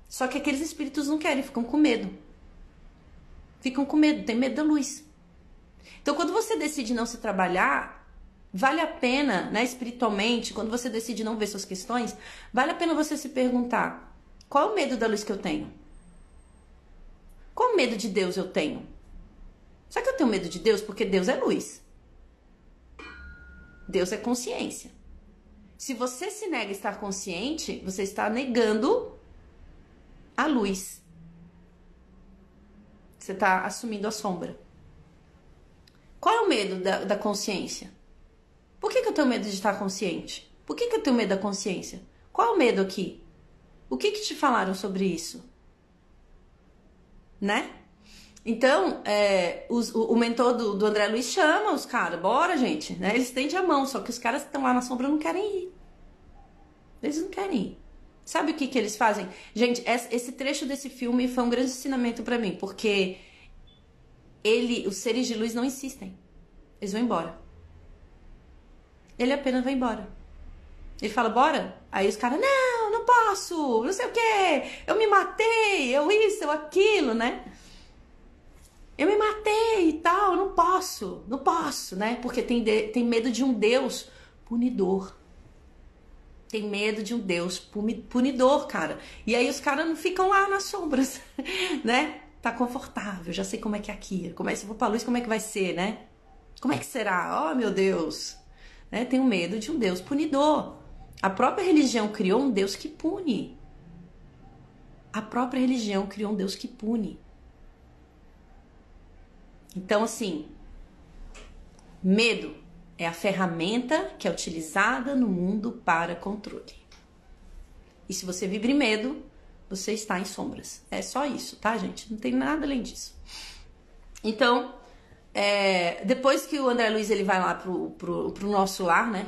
Speaker 1: Só que aqueles espíritos não querem, ficam com medo. Ficam com medo, tem medo da luz. Então, quando você decide não se trabalhar, vale a pena, né, espiritualmente, quando você decide não ver suas questões, vale a pena você se perguntar: qual é o medo da luz que eu tenho? Qual medo de Deus eu tenho? Será que eu tenho medo de Deus? Porque Deus é luz. Deus é consciência. Se você se nega a estar consciente, você está negando a luz. Você está assumindo a sombra. Qual é o medo da, da consciência? Por que, que, eu tenho medo de estar consciente? Por que, que eu tenho medo da consciência? Qual é o medo aqui? O que, que te falaram sobre isso? Né? Então, é, os, o, o, mentor do, do, André Luiz chama os caras, bora, gente. Né? Eles tendem a mão, só que os caras que estão lá na sombra não querem ir. Eles não querem ir. Sabe o que, que eles fazem? Gente, esse trecho desse filme foi um grande ensinamento para mim, porque ele, os seres de luz não insistem. Eles vão embora. Ele apenas vai embora. Ele fala, bora? Aí os caras, não, não posso, não sei o quê, eu me matei, eu isso, eu aquilo, né? Eu me matei e tal, não posso, não posso, né? Porque tem, de, tem medo de um Deus punidor. Tem medo de um Deus punidor, cara. E aí os caras não ficam lá nas sombras, né? tá confortável, já sei como é que é aqui. Como é, se eu pra luz, como é que vai ser, né? Como é que será? Oh, meu Deus! Né? Tenho medo de um Deus punidor. A própria religião criou um Deus que pune. A própria religião criou um Deus que pune. Então, assim, medo é a ferramenta que é utilizada no mundo para controle. E se você vibre medo, você está em sombras. É só isso, tá, gente? Não tem nada além disso. Então, é, depois que o André Luiz ele vai lá pro, pro, pro nosso lar, né?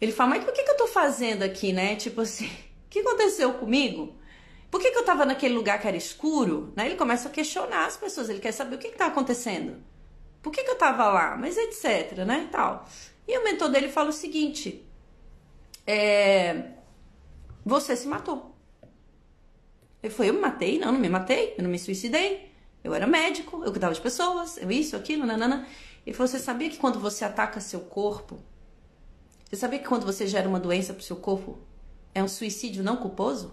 Speaker 1: Ele fala, mas o que, que eu tô fazendo aqui, né? Tipo assim, o que aconteceu comigo? Por que, que eu tava naquele lugar que era escuro? Né? Ele começa a questionar as pessoas, ele quer saber o que, que tá acontecendo. Por que, que eu tava lá? Mas etc, né? E tal. E o mentor dele fala o seguinte: é, você se matou. Ele foi, eu me matei? Não, não me matei, eu não me suicidei. Eu era médico, eu cuidava de pessoas, eu isso, aquilo, nanana. Ele falou, você sabia que quando você ataca seu corpo, você sabia que quando você gera uma doença pro seu corpo, é um suicídio não culposo?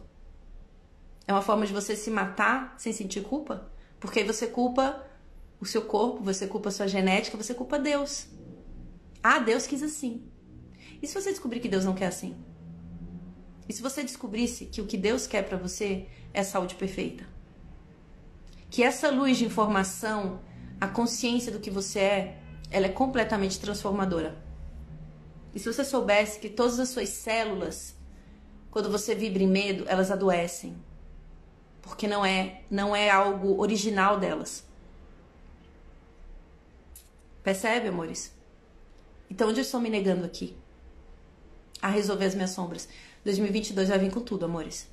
Speaker 1: É uma forma de você se matar sem sentir culpa? Porque aí você culpa o seu corpo, você culpa a sua genética, você culpa Deus. Ah, Deus quis assim. E se você descobrir que Deus não quer assim? E se você descobrisse que o que Deus quer para você é saúde perfeita? Que essa luz de informação, a consciência do que você é, ela é completamente transformadora. E se você soubesse que todas as suas células, quando você vibra em medo, elas adoecem. Porque não é, não é algo original delas. Percebe, amores? Então, onde eu estou me negando aqui? A resolver as minhas sombras. 2022 vai vir com tudo, amores.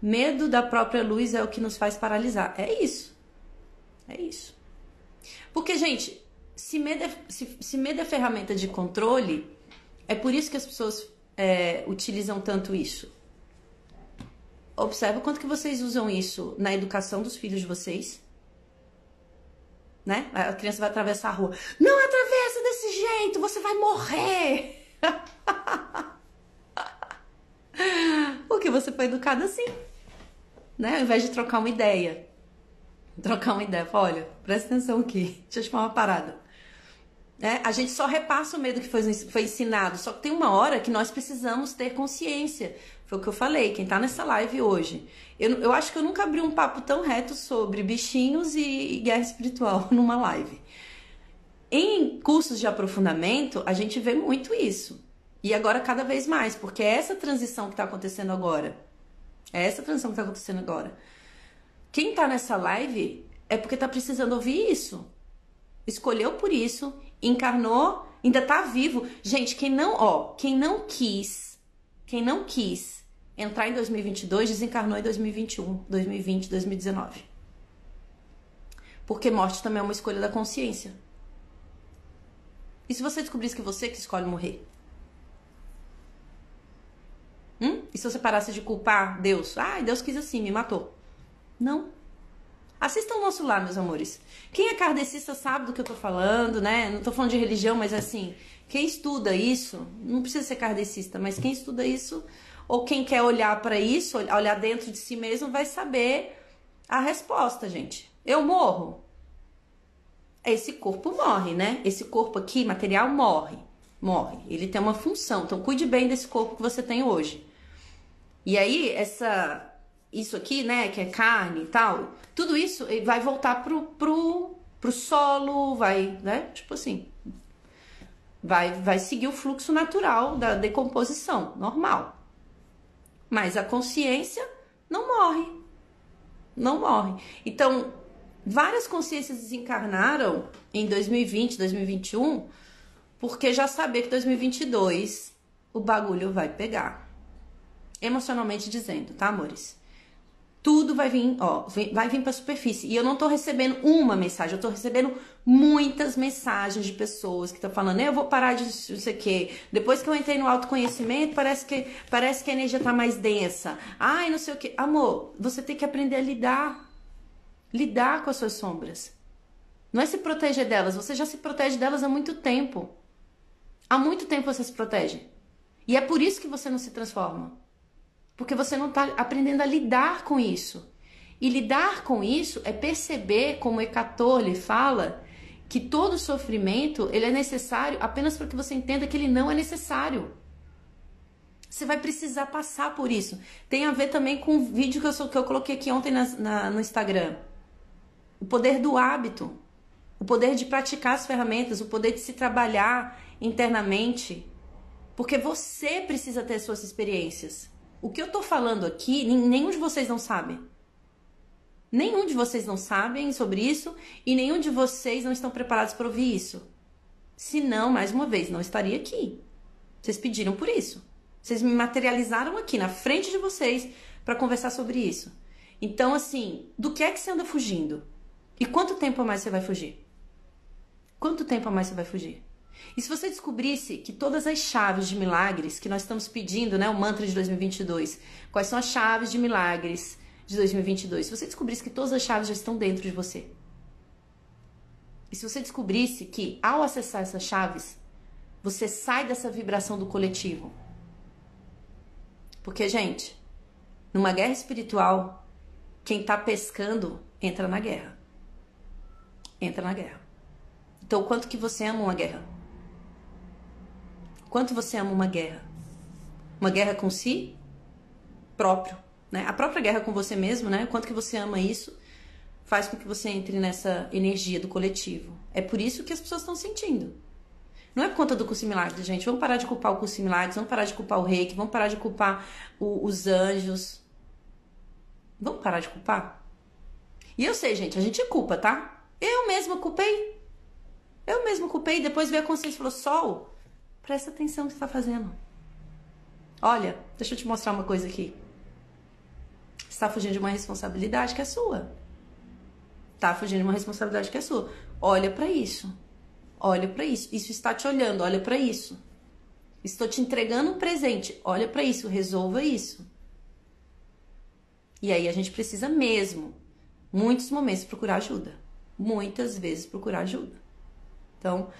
Speaker 1: Medo da própria luz é o que nos faz paralisar. É isso. É isso. Porque, gente, se medo é, se, se é ferramenta de controle, é por isso que as pessoas é, utilizam tanto isso. Observa quanto que vocês usam isso na educação dos filhos de vocês. Né? A criança vai atravessar a rua. Não atravessa desse jeito, você vai morrer. Porque você foi educado assim, né? Ao invés de trocar uma ideia. Trocar uma ideia. Olha, presta atenção aqui. Deixa eu te falar uma parada. É, a gente só repassa o medo que foi, foi ensinado. Só que tem uma hora que nós precisamos ter consciência. Foi o que eu falei, quem tá nessa live hoje. Eu, eu acho que eu nunca abri um papo tão reto sobre bichinhos e, e guerra espiritual numa live. Em cursos de aprofundamento, a gente vê muito isso. E agora cada vez mais, porque é essa transição que está acontecendo agora. É essa transição que está acontecendo agora. Quem está nessa live é porque está precisando ouvir isso. Escolheu por isso, encarnou, ainda está vivo. Gente, quem não, ó, quem não quis, quem não quis entrar em 2022, desencarnou em 2021, 2020, 2019. Porque morte também é uma escolha da consciência. E se você descobrisse que você que escolhe morrer? Hum? E se você parasse de culpar Deus? Ai, Deus quis assim, me matou. Não. Assistam o nosso lá, meus amores. Quem é kardecista sabe do que eu tô falando, né? Não tô falando de religião, mas assim, quem estuda isso, não precisa ser kardecista, mas quem estuda isso, ou quem quer olhar para isso, olhar dentro de si mesmo, vai saber a resposta, gente. Eu morro. Esse corpo morre, né? Esse corpo aqui, material, morre. Morre. Ele tem uma função. Então, cuide bem desse corpo que você tem hoje. E aí, essa isso aqui, né, que é carne e tal, tudo isso vai voltar pro, pro, pro solo, vai, né, tipo assim, vai, vai seguir o fluxo natural da decomposição, normal. Mas a consciência não morre, não morre. Então, várias consciências desencarnaram em 2020, 2021, porque já sabia que 2022 o bagulho vai pegar. Emocionalmente dizendo, tá, amores? Tudo vai vir, ó, vai vir para a superfície. E eu não tô recebendo uma mensagem, eu tô recebendo muitas mensagens de pessoas que estão falando, eu vou parar de não sei o quê. Depois que eu entrei no autoconhecimento, parece que parece que a energia tá mais densa. Ai, não sei o quê. Amor, você tem que aprender a lidar. Lidar com as suas sombras. Não é se proteger delas, você já se protege delas há muito tempo. Há muito tempo você se protege. E é por isso que você não se transforma. Porque você não está aprendendo a lidar com isso. E lidar com isso é perceber, como Hecator lhe fala, que todo sofrimento ele é necessário apenas para que você entenda que ele não é necessário. Você vai precisar passar por isso. Tem a ver também com o vídeo que eu, que eu coloquei aqui ontem na, na, no Instagram. O poder do hábito. O poder de praticar as ferramentas, o poder de se trabalhar internamente. Porque você precisa ter suas experiências. O que eu tô falando aqui, nenhum de vocês não sabe. Nenhum de vocês não sabem sobre isso e nenhum de vocês não estão preparados para ouvir isso. Se não, mais uma vez, não estaria aqui. Vocês pediram por isso. Vocês me materializaram aqui na frente de vocês para conversar sobre isso. Então, assim, do que é que você anda fugindo? E quanto tempo a mais você vai fugir? Quanto tempo a mais você vai fugir? E se você descobrisse que todas as chaves de milagres que nós estamos pedindo, né, o mantra de 2022, quais são as chaves de milagres de 2022? Se você descobrisse que todas as chaves já estão dentro de você. E se você descobrisse que ao acessar essas chaves, você sai dessa vibração do coletivo. Porque, gente, numa guerra espiritual, quem tá pescando entra na guerra. Entra na guerra. Então, quanto que você ama uma guerra? Quanto você ama uma guerra? Uma guerra com si próprio, né? A própria guerra com você mesmo, né? Quanto que você ama isso faz com que você entre nessa energia do coletivo. É por isso que as pessoas estão sentindo. Não é por conta do curso milagres, gente. Vamos parar de culpar o curso milagres, vamos parar de culpar o reiki, vamos parar de culpar o, os anjos. Vamos parar de culpar? E eu sei, gente, a gente culpa, tá? Eu mesma culpei. Eu mesma culpei. Depois veio a consciência e falou: Sol, Presta atenção no que está fazendo. Olha, deixa eu te mostrar uma coisa aqui. Está fugindo de uma responsabilidade que é sua. Está fugindo de uma responsabilidade que é sua. Olha para isso. Olha para isso. Isso está te olhando. Olha para isso. Estou te entregando um presente. Olha para isso. Resolva isso. E aí a gente precisa mesmo, muitos momentos, procurar ajuda. Muitas vezes procurar ajuda. Então,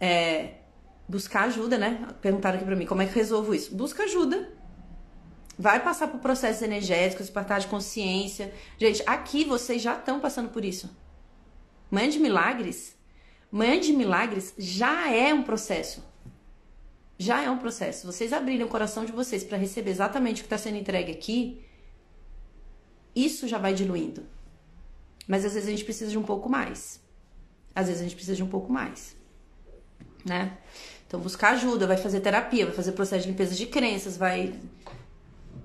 Speaker 1: é, buscar ajuda, né? Perguntaram aqui pra mim, como é que resolvo isso? Busca ajuda. Vai passar por processos energéticos, despertar de consciência. Gente, aqui vocês já estão passando por isso. Manhã de milagres, manhã de milagres já é um processo. Já é um processo. Vocês abrirem o coração de vocês para receber exatamente o que está sendo entregue aqui, isso já vai diluindo. Mas às vezes a gente precisa de um pouco mais. Às vezes a gente precisa de um pouco mais, né? Então, buscar ajuda, vai fazer terapia, vai fazer processo de limpeza de crenças, vai.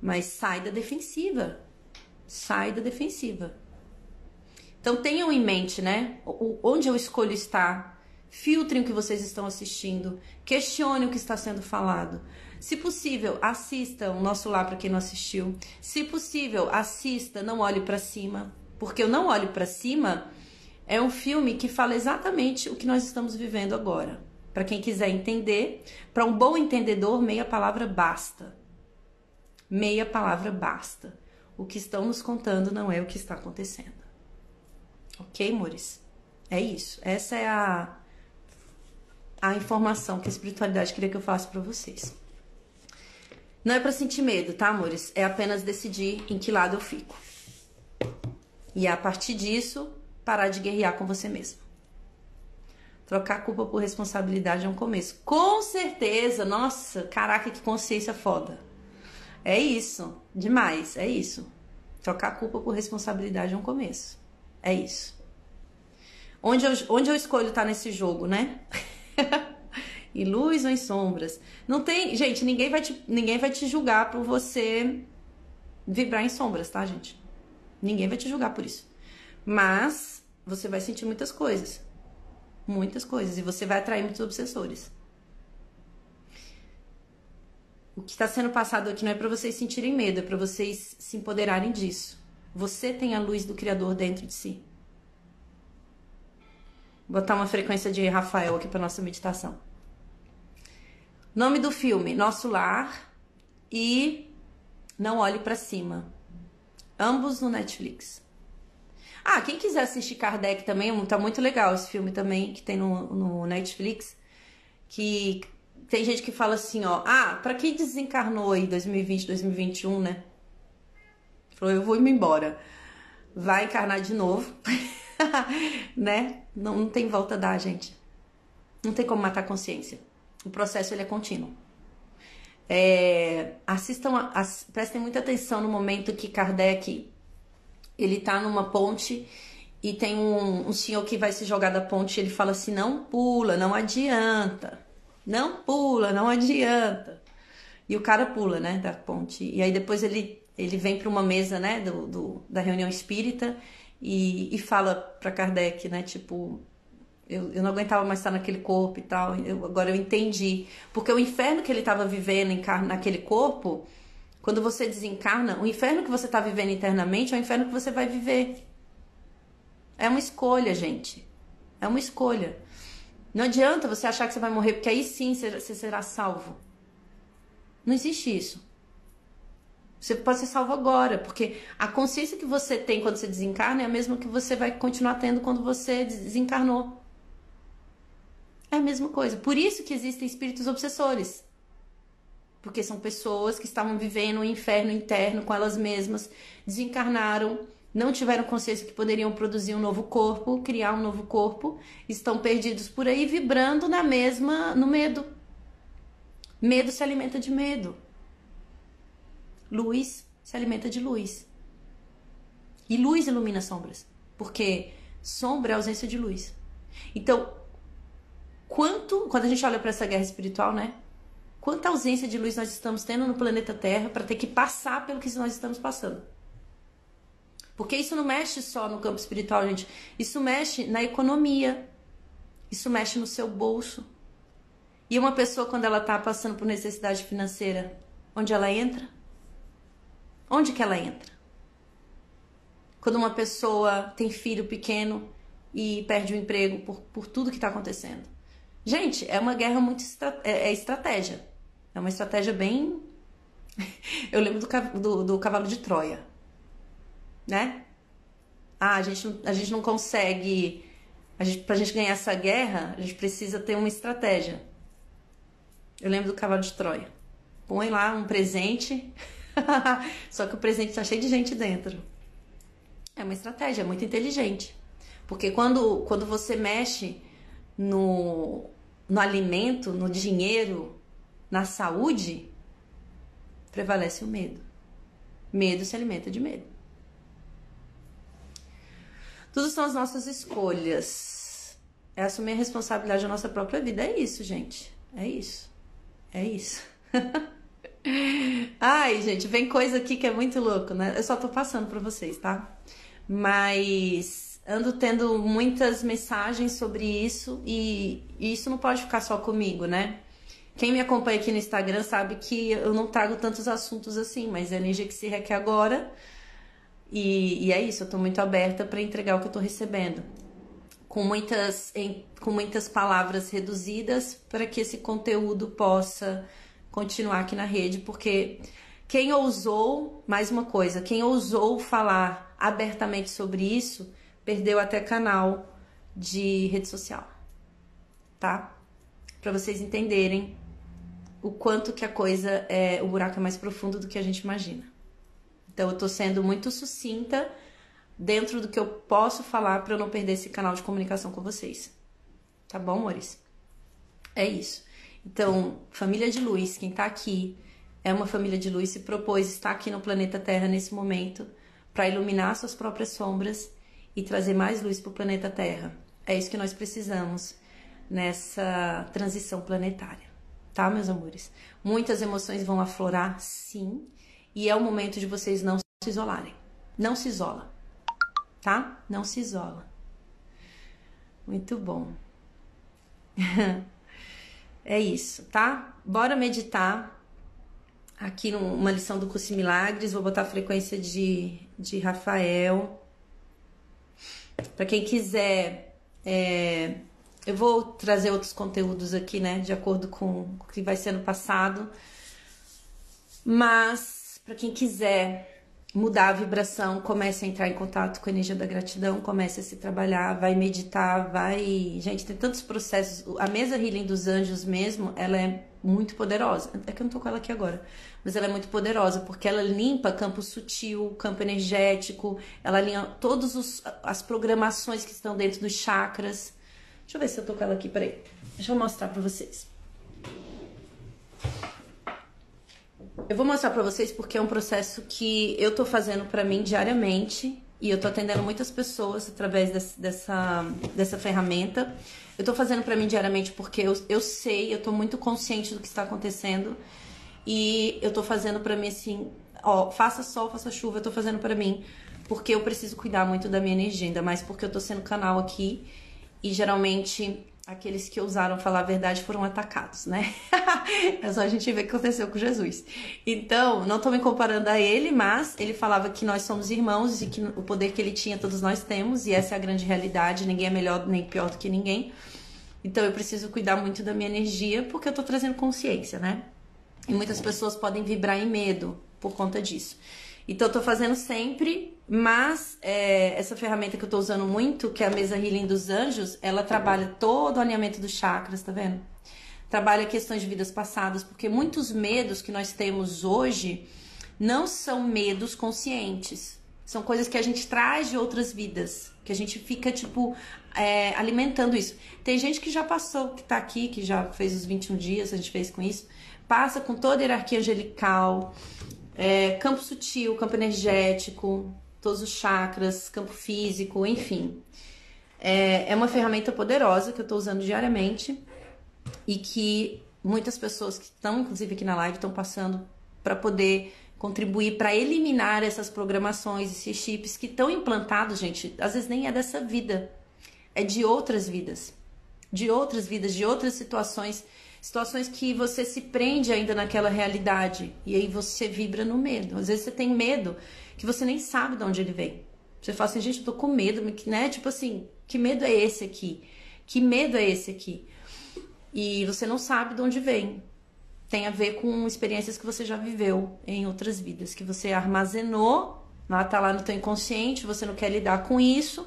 Speaker 1: Mas sai da defensiva. Sai da defensiva. Então, tenham em mente, né? Onde eu escolho estar. Filtrem o que vocês estão assistindo. Questionem o que está sendo falado. Se possível, assista o nosso lá para quem não assistiu. Se possível, assista Não Olhe para Cima, porque o Não Olhe para Cima é um filme que fala exatamente o que nós estamos vivendo agora. Para quem quiser entender, para um bom entendedor, meia palavra basta. Meia palavra basta. O que estão nos contando não é o que está acontecendo. Ok, amores? É isso. Essa é a, a informação que a espiritualidade queria que eu faça para vocês. Não é para sentir medo, tá, amores? É apenas decidir em que lado eu fico. E a partir disso, parar de guerrear com você mesmo. Trocar culpa por responsabilidade é um começo. Com certeza, nossa, caraca, que consciência foda. É isso, demais, é isso. Trocar culpa por responsabilidade é um começo. É isso. Onde eu, onde eu escolho estar nesse jogo, né? em luz ou em sombras. Não tem, gente, ninguém vai te, ninguém vai te julgar por você vibrar em sombras, tá, gente? Ninguém vai te julgar por isso. Mas você vai sentir muitas coisas. Muitas coisas. E você vai atrair muitos obsessores. O que está sendo passado aqui não é para vocês sentirem medo, é para vocês se empoderarem disso. Você tem a luz do Criador dentro de si. Vou botar uma frequência de Rafael aqui para nossa meditação. Nome do filme: Nosso Lar e Não Olhe para Cima. Ambos no Netflix. Ah, quem quiser assistir Kardec também, tá muito legal esse filme também, que tem no, no Netflix. Que tem gente que fala assim, ó, ah, para quem desencarnou aí 2020, 2021, né? Falou, eu vou ir embora. Vai encarnar de novo, né? Não, não tem volta a dar, gente. Não tem como matar a consciência. O processo ele é contínuo. É, assistam, as, prestem muita atenção no momento que Kardec ele tá numa ponte e tem um, um senhor que vai se jogar da ponte. ele fala assim: não pula, não adianta, não pula, não adianta. E o cara pula, né, da ponte. E aí depois ele, ele vem para uma mesa, né, do, do, da reunião espírita e, e fala para Kardec, né, tipo, eu, eu não aguentava mais estar naquele corpo e tal. Eu, agora eu entendi. Porque o inferno que ele estava vivendo naquele corpo quando você desencarna, o inferno que você está vivendo internamente é o inferno que você vai viver. É uma escolha, gente. É uma escolha. Não adianta você achar que você vai morrer, porque aí sim você será salvo. Não existe isso. Você pode ser salvo agora, porque a consciência que você tem quando você desencarna é a mesma que você vai continuar tendo quando você desencarnou. É a mesma coisa. Por isso que existem espíritos obsessores porque são pessoas que estavam vivendo um inferno interno com elas mesmas, desencarnaram, não tiveram consciência que poderiam produzir um novo corpo, criar um novo corpo, estão perdidos por aí vibrando na mesma, no medo. Medo se alimenta de medo. Luz se alimenta de luz. E luz ilumina sombras, porque sombra é ausência de luz. Então, quanto, quando a gente olha para essa guerra espiritual, né? Quanta ausência de luz nós estamos tendo no planeta Terra para ter que passar pelo que nós estamos passando. Porque isso não mexe só no campo espiritual, gente. Isso mexe na economia. Isso mexe no seu bolso. E uma pessoa, quando ela está passando por necessidade financeira, onde ela entra? Onde que ela entra? Quando uma pessoa tem filho pequeno e perde o emprego por, por tudo que está acontecendo. Gente, é uma guerra muito é, é estratégia. É uma estratégia bem. Eu lembro do, do, do cavalo de Troia, né? Ah, a gente, a gente não consegue. A gente, pra gente ganhar essa guerra, a gente precisa ter uma estratégia. Eu lembro do cavalo de Troia. Põe lá um presente, só que o presente tá cheio de gente dentro. É uma estratégia, é muito inteligente. Porque quando, quando você mexe no, no alimento, no dinheiro, na saúde, prevalece o medo. Medo se alimenta de medo. Tudo são as nossas escolhas. É assumir a responsabilidade da nossa própria vida. É isso, gente. É isso. É isso. Ai, gente, vem coisa aqui que é muito louco, né? Eu só tô passando para vocês, tá? Mas ando tendo muitas mensagens sobre isso e, e isso não pode ficar só comigo, né? Quem me acompanha aqui no Instagram sabe que eu não trago tantos assuntos assim, mas é a energia que se requer agora. E, e é isso, eu tô muito aberta para entregar o que eu tô recebendo. Com muitas, em, com muitas palavras reduzidas para que esse conteúdo possa continuar aqui na rede, porque quem ousou, mais uma coisa, quem ousou falar abertamente sobre isso, perdeu até canal de rede social. Tá? Para vocês entenderem o quanto que a coisa é, o buraco é mais profundo do que a gente imagina. Então eu tô sendo muito sucinta dentro do que eu posso falar para eu não perder esse canal de comunicação com vocês. Tá bom, amores? É isso. Então, família de luz, quem tá aqui é uma família de luz, se propôs estar aqui no planeta Terra nesse momento para iluminar suas próprias sombras e trazer mais luz para o planeta Terra. É isso que nós precisamos nessa transição planetária, tá, meus amores? Muitas emoções vão aflorar, sim, e é o momento de vocês não se isolarem. Não se isola, tá? Não se isola. Muito bom. é isso, tá? Bora meditar aqui numa lição do Curso Milagres, vou botar a frequência de, de Rafael. Para quem quiser, é, eu vou trazer outros conteúdos aqui, né, de acordo com o que vai sendo passado. Mas, para quem quiser mudar a vibração, comece a entrar em contato com a energia da gratidão, comece a se trabalhar, vai meditar, vai. Gente, tem tantos processos. A mesa Healing dos Anjos mesmo, ela é muito poderosa. É que eu não tô com ela aqui agora, mas ela é muito poderosa porque ela limpa campo sutil, campo energético, ela alinha todas as programações que estão dentro dos chakras. Deixa eu ver se eu tô com ela aqui, peraí. Deixa eu mostrar pra vocês. Eu vou mostrar pra vocês porque é um processo que eu tô fazendo pra mim diariamente e eu tô atendendo muitas pessoas através desse, dessa, dessa ferramenta. Eu tô fazendo para mim diariamente porque eu, eu sei, eu tô muito consciente do que está acontecendo e eu tô fazendo para mim assim, ó, faça sol, faça chuva, eu tô fazendo para mim porque eu preciso cuidar muito da minha energia, ainda mais porque eu tô sendo canal aqui e geralmente aqueles que ousaram falar a verdade foram atacados, né? é só a gente ver o que aconteceu com Jesus. Então, não tô me comparando a ele, mas ele falava que nós somos irmãos e que o poder que ele tinha todos nós temos, e essa é a grande realidade, ninguém é melhor nem pior do que ninguém. Então, eu preciso cuidar muito da minha energia porque eu tô trazendo consciência, né? E muitas pessoas podem vibrar em medo por conta disso. Então, eu tô fazendo sempre, mas é, essa ferramenta que eu tô usando muito, que é a mesa Healing dos Anjos, ela trabalha todo o alinhamento dos chakras, tá vendo? Trabalha questões de vidas passadas, porque muitos medos que nós temos hoje não são medos conscientes. São coisas que a gente traz de outras vidas, que a gente fica, tipo, é, alimentando isso. Tem gente que já passou, que tá aqui, que já fez os 21 dias, a gente fez com isso, passa com toda a hierarquia angelical, é, campo sutil, campo energético, todos os chakras, campo físico, enfim. É, é uma ferramenta poderosa que eu estou usando diariamente e que muitas pessoas que estão, inclusive aqui na live, estão passando para poder contribuir para eliminar essas programações, esses chips que estão implantados, gente, às vezes nem é dessa vida, é de outras vidas, de outras vidas, de outras situações. Situações que você se prende ainda naquela realidade. E aí você vibra no medo. Às vezes você tem medo que você nem sabe de onde ele vem. Você fala assim, gente, eu tô com medo, né? Tipo assim, que medo é esse aqui? Que medo é esse aqui? E você não sabe de onde vem. Tem a ver com experiências que você já viveu em outras vidas, que você armazenou, lá tá lá no teu inconsciente, você não quer lidar com isso,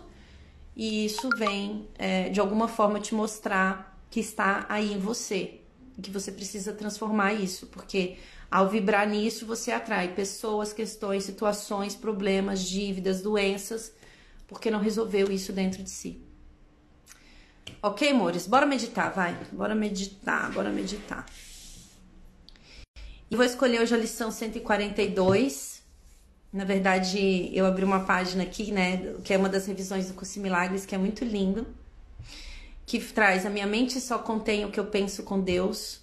Speaker 1: e isso vem é, de alguma forma te mostrar que está aí em você, que você precisa transformar isso, porque ao vibrar nisso você atrai pessoas, questões, situações, problemas, dívidas, doenças, porque não resolveu isso dentro de si. Ok, amores? Bora meditar, vai. Bora meditar, bora meditar. E vou escolher hoje a lição 142. Na verdade, eu abri uma página aqui, né, que é uma das revisões do Curso Milagres, que é muito lindo que traz a minha mente só contém o que eu penso com Deus.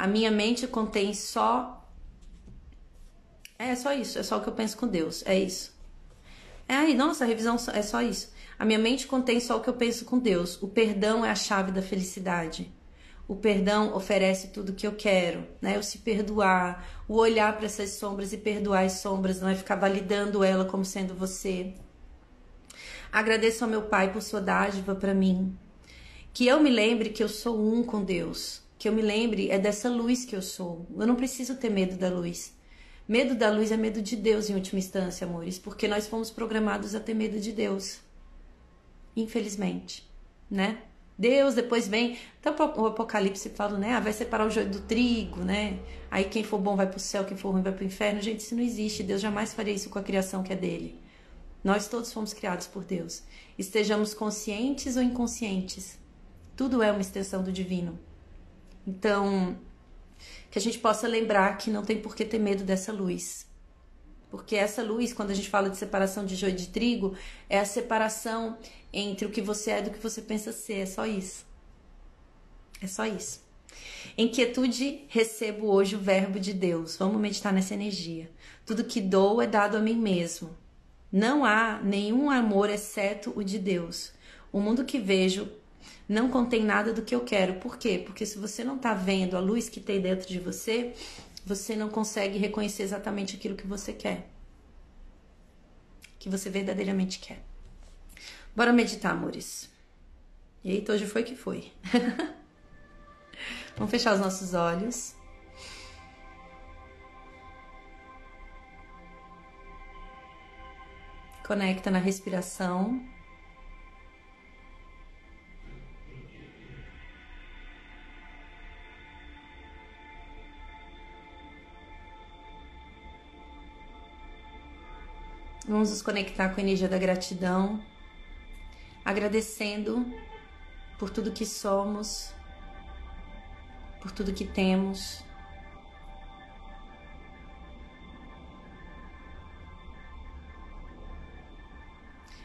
Speaker 1: A minha mente contém só é só isso, é só o que eu penso com Deus, é isso. É aí, nossa, a revisão é só isso. A minha mente contém só o que eu penso com Deus. O perdão é a chave da felicidade. O perdão oferece tudo que eu quero, né? O se perdoar, o olhar para essas sombras e perdoar as sombras, não é ficar validando ela como sendo você. Agradeço ao meu Pai por sua dádiva para mim. Que eu me lembre que eu sou um com Deus. Que eu me lembre é dessa luz que eu sou. Eu não preciso ter medo da luz. Medo da luz é medo de Deus em última instância, amores, porque nós fomos programados a ter medo de Deus. Infelizmente, né? Deus, depois vem. Então o Apocalipse fala, né? Ah, vai separar o joio do trigo, né? Aí quem for bom vai para o céu, quem for ruim vai para o inferno. Gente, isso não existe. Deus jamais faria isso com a criação que é dele. Nós todos fomos criados por Deus. Estejamos conscientes ou inconscientes. Tudo é uma extensão do divino. Então, que a gente possa lembrar que não tem por que ter medo dessa luz. Porque essa luz, quando a gente fala de separação de joio de trigo, é a separação entre o que você é e do que você pensa ser. É só isso. É só isso. Em quietude recebo hoje o verbo de Deus. Vamos meditar nessa energia. Tudo que dou é dado a mim mesmo. Não há nenhum amor exceto o de Deus. O mundo que vejo não contém nada do que eu quero. Por quê? Porque se você não está vendo a luz que tem dentro de você, você não consegue reconhecer exatamente aquilo que você quer. Que você verdadeiramente quer. Bora meditar, amores. Eita, hoje foi que foi. Vamos fechar os nossos olhos. Conecta na respiração. Vamos nos conectar com a energia da gratidão, agradecendo por tudo que somos, por tudo que temos.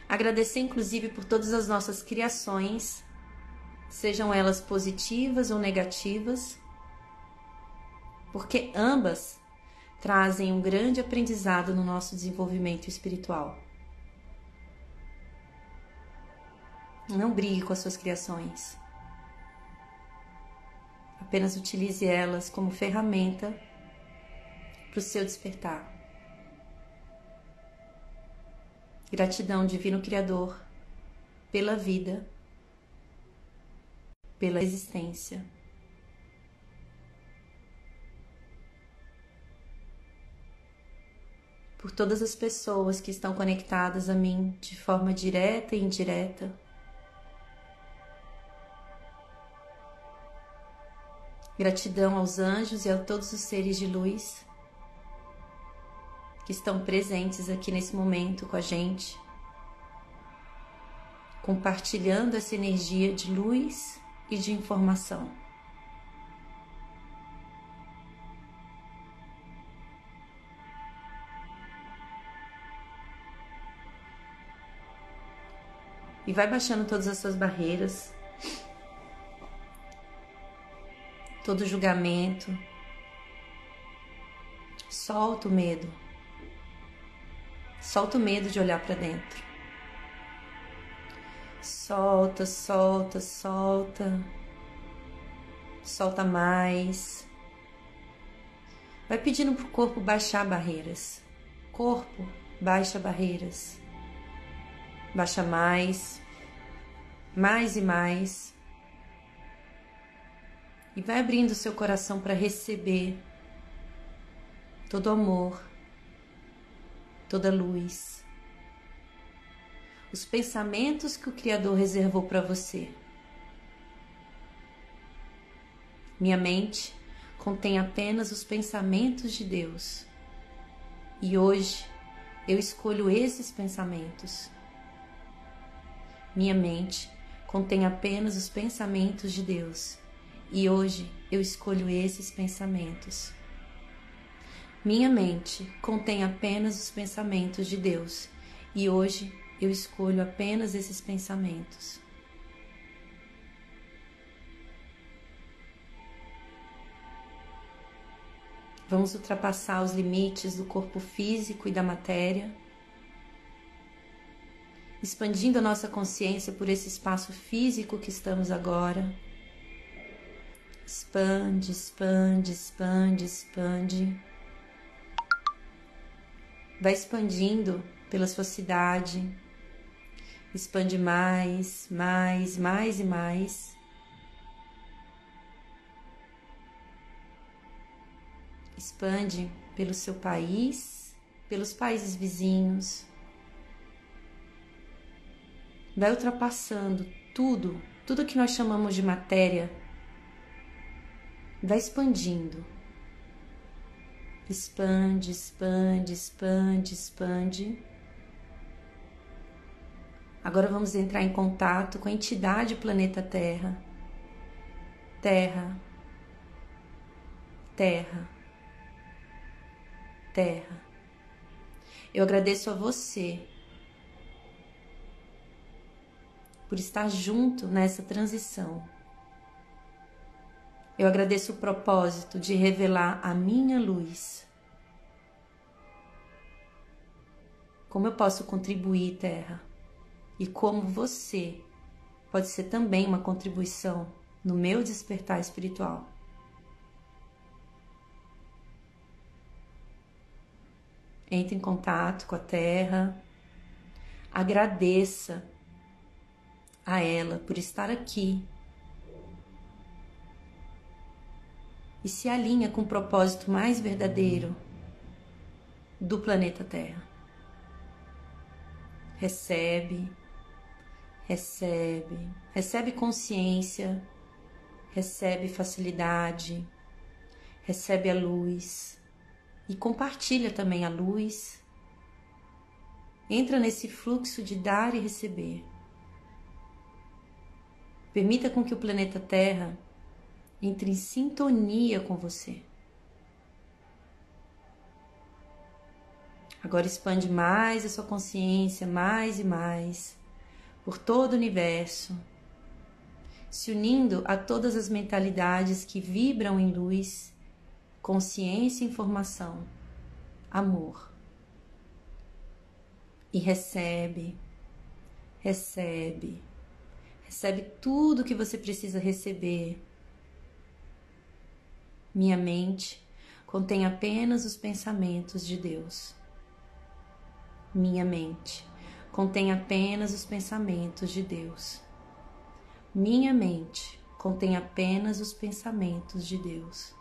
Speaker 1: Agradecer, inclusive, por todas as nossas criações, sejam elas positivas ou negativas, porque ambas trazem um grande aprendizado no nosso desenvolvimento espiritual. Não brigue com as suas criações. Apenas utilize elas como ferramenta para o seu despertar. Gratidão, Divino Criador, pela vida, pela existência. Por todas as pessoas que estão conectadas a mim de forma direta e indireta. Gratidão aos anjos e a todos os seres de luz que estão presentes aqui nesse momento com a gente, compartilhando essa energia de luz e de informação. E vai baixando todas as suas barreiras, todo julgamento. Solta o medo. Solta o medo de olhar para dentro. Solta, solta, solta. Solta mais. Vai pedindo pro corpo baixar barreiras. Corpo, baixa barreiras. Baixa mais, mais e mais. E vai abrindo seu coração para receber todo amor, toda luz, os pensamentos que o Criador reservou para você. Minha mente contém apenas os pensamentos de Deus. E hoje eu escolho esses pensamentos. Minha mente contém apenas os pensamentos de Deus e hoje eu escolho esses pensamentos. Minha mente contém apenas os pensamentos de Deus e hoje eu escolho apenas esses pensamentos. Vamos ultrapassar os limites do corpo físico e da matéria expandindo a nossa consciência por esse espaço físico que estamos agora, Expande, expande, expande, expande. Vai expandindo pela sua cidade. Expande mais, mais, mais e mais. Expande pelo seu país, pelos países vizinhos. Vai ultrapassando tudo, tudo que nós chamamos de matéria vai expandindo. Expande, expande, expande, expande. Agora vamos entrar em contato com a entidade planeta Terra. Terra, Terra, Terra. Eu agradeço a você por estar junto nessa transição. Eu agradeço o propósito de revelar a minha luz. Como eu posso contribuir, Terra? E como você pode ser também uma contribuição no meu despertar espiritual. Entre em contato com a Terra, agradeça a ela por estar aqui e se alinha com o propósito mais verdadeiro do planeta Terra. Recebe, recebe, recebe consciência, recebe facilidade, recebe a luz e compartilha também a luz. Entra nesse fluxo de dar e receber. Permita com que o planeta Terra entre em sintonia com você. Agora expande mais a sua consciência, mais e mais, por todo o universo, se unindo a todas as mentalidades que vibram em luz, consciência e informação, amor. E recebe, recebe, recebe tudo que você precisa receber minha mente contém apenas os pensamentos de Deus. Minha mente contém apenas os pensamentos de Deus. Minha mente contém apenas os pensamentos de Deus.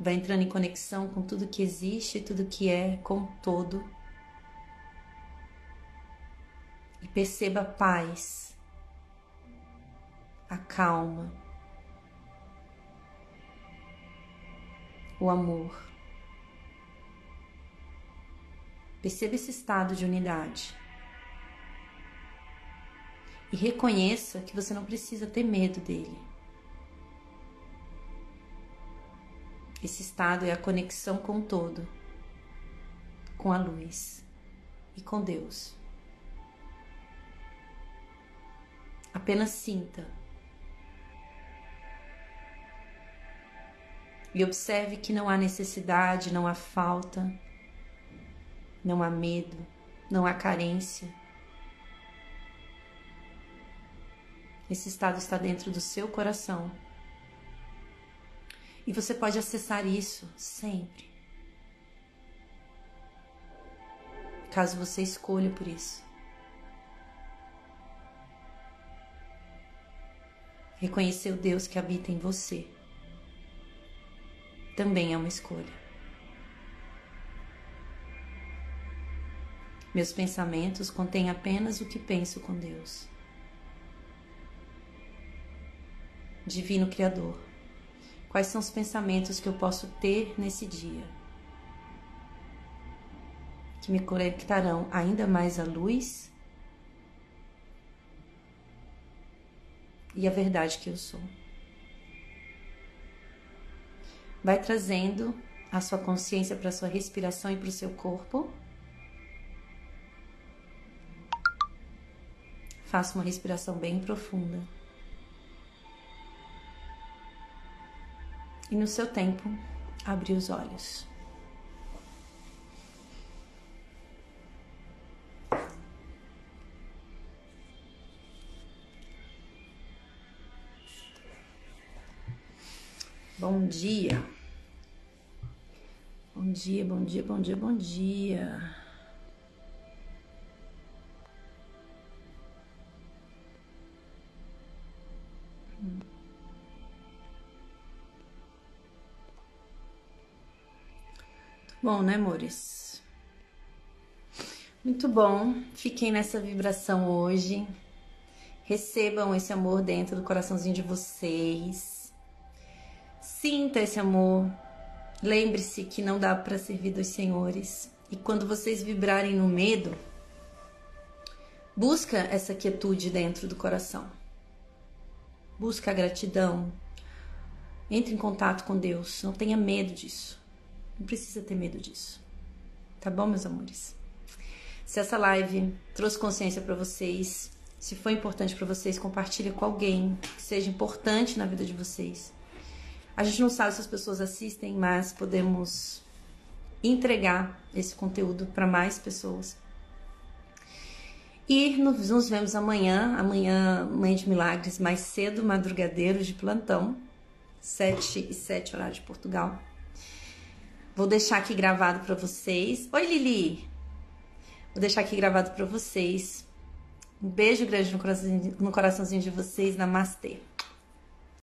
Speaker 1: Vai entrando em conexão com tudo que existe, tudo que é, com todo e perceba a paz, a calma, o amor. Perceba esse estado de unidade. E reconheça que você não precisa ter medo dele. Esse estado é a conexão com todo, com a luz e com Deus. Apenas sinta. E observe que não há necessidade, não há falta, não há medo, não há carência. Esse estado está dentro do seu coração. E você pode acessar isso sempre. Caso você escolha por isso. Reconhecer o Deus que habita em você também é uma escolha. Meus pensamentos contêm apenas o que penso com Deus. Divino Criador, quais são os pensamentos que eu posso ter nesse dia? Que me conectarão ainda mais à luz e a verdade que eu sou. Vai trazendo a sua consciência para a sua respiração e para o seu corpo. Faça uma respiração bem profunda. e no seu tempo abri os olhos. Bom dia. Bom dia, bom dia, bom dia, bom dia. Bom, né, amores? Muito bom. Fiquem nessa vibração hoje. Recebam esse amor dentro do coraçãozinho de vocês. Sinta esse amor. Lembre-se que não dá para servir dos senhores. E quando vocês vibrarem no medo, busca essa quietude dentro do coração. Busca a gratidão. Entre em contato com Deus. Não tenha medo disso. Não precisa ter medo disso. Tá bom, meus amores? Se essa live trouxe consciência para vocês, se foi importante para vocês, compartilhe com alguém que seja importante na vida de vocês. A gente não sabe se as pessoas assistem, mas podemos entregar esse conteúdo para mais pessoas. E nos, vemos amanhã, amanhã, Mãe de Milagres, mais cedo, madrugadeiro de plantão, 7 e 7 horário de Portugal. Vou deixar aqui gravado para vocês. Oi, Lili! Vou deixar aqui gravado para vocês. Um beijo grande no coraçãozinho, no coraçãozinho de vocês. Namastê!